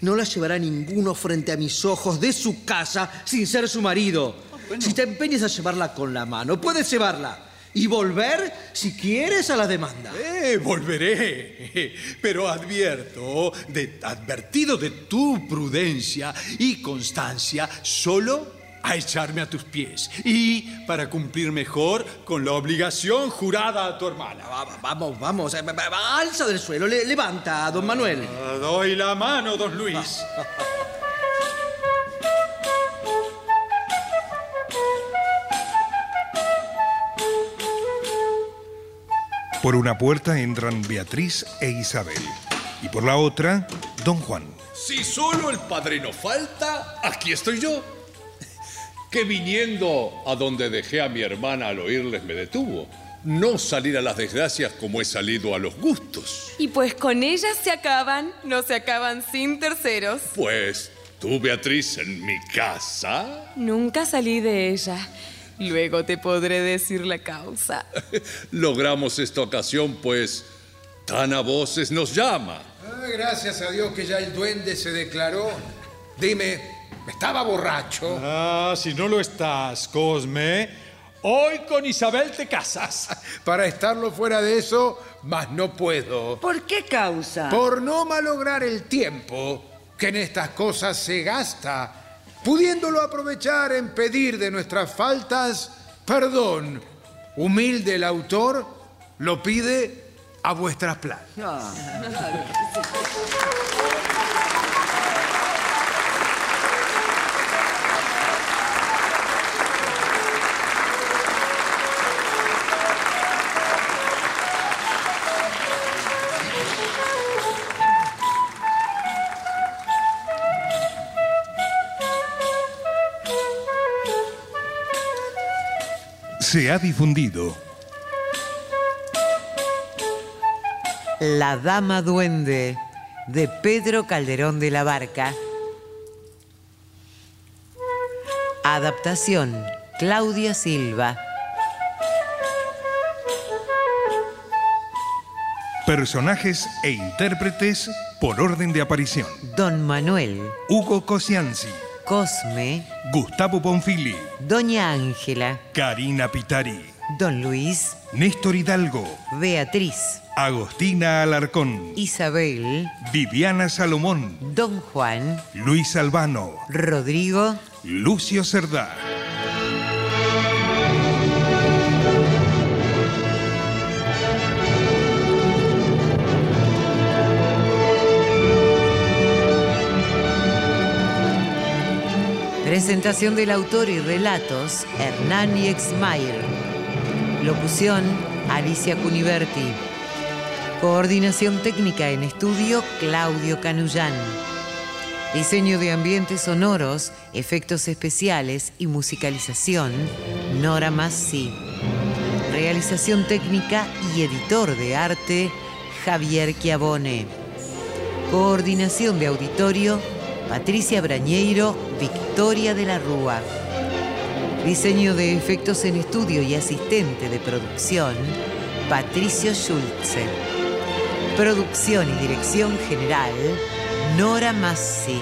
No la llevará ninguno frente a mis ojos de su casa sin ser su marido. Si te empeñas a llevarla con la mano, puedes llevarla. Y volver, si quieres, a la demanda. Eh, volveré, pero advierto, de, advertido de tu prudencia y constancia, solo a echarme a tus pies y para cumplir mejor con la obligación jurada a tu hermana. Vamos, vamos, eh, alza del suelo, le- levanta, don Manuel. Ah, Doy la mano, don Luis. Por una puerta entran Beatriz e Isabel. Y por la otra, Don Juan. Si solo el padrino falta, aquí estoy yo. Que viniendo a donde dejé a mi hermana al oírles me detuvo. No salir a las desgracias como he salido a los gustos. Y pues con ellas se acaban, no se acaban sin terceros. Pues tú, Beatriz, en mi casa. Nunca salí de ella. Luego te podré decir la causa. Logramos esta ocasión, pues tan a voces nos llama. Ah, gracias a Dios que ya el duende se declaró. Dime, ¿estaba borracho? Ah, si no lo estás, Cosme, hoy con Isabel te casas. Para estarlo fuera de eso, más no puedo. ¿Por qué causa? Por no malograr el tiempo que en estas cosas se gasta, pudiéndolo aprovechar en pedir de nuestras faltas perdón. Humilde el autor lo pide a vuestras planas. Ah, Se ha difundido La Dama Duende de Pedro Calderón de la Barca. Adaptación Claudia Silva. Personajes e intérpretes por orden de aparición. Don Manuel, Hugo Cosianzi, Cosme, Gustavo Bonfili, Doña Ángela, Karina Pitari, Don Luis, Néstor Hidalgo, Beatriz, Agostina Alarcón, Isabel, Viviana Salomón, Don Juan, Luis Albano, Rodrigo, Lucio Cerdá. Presentación del autor y relatos, Hernán Exmayer. Locución, Alicia Cuniverti. Coordinación técnica en estudio, Claudio Canullán. Diseño de ambientes sonoros, efectos especiales y musicalización, Nora Massi. Realización técnica y editor de arte, Javier Chiavone. Coordinación de auditorio, Patricia Brañeiro, Victoria de la Rúa. Diseño de efectos en estudio y asistente de producción, Patricio Schulze. Producción y dirección general, Nora Massi.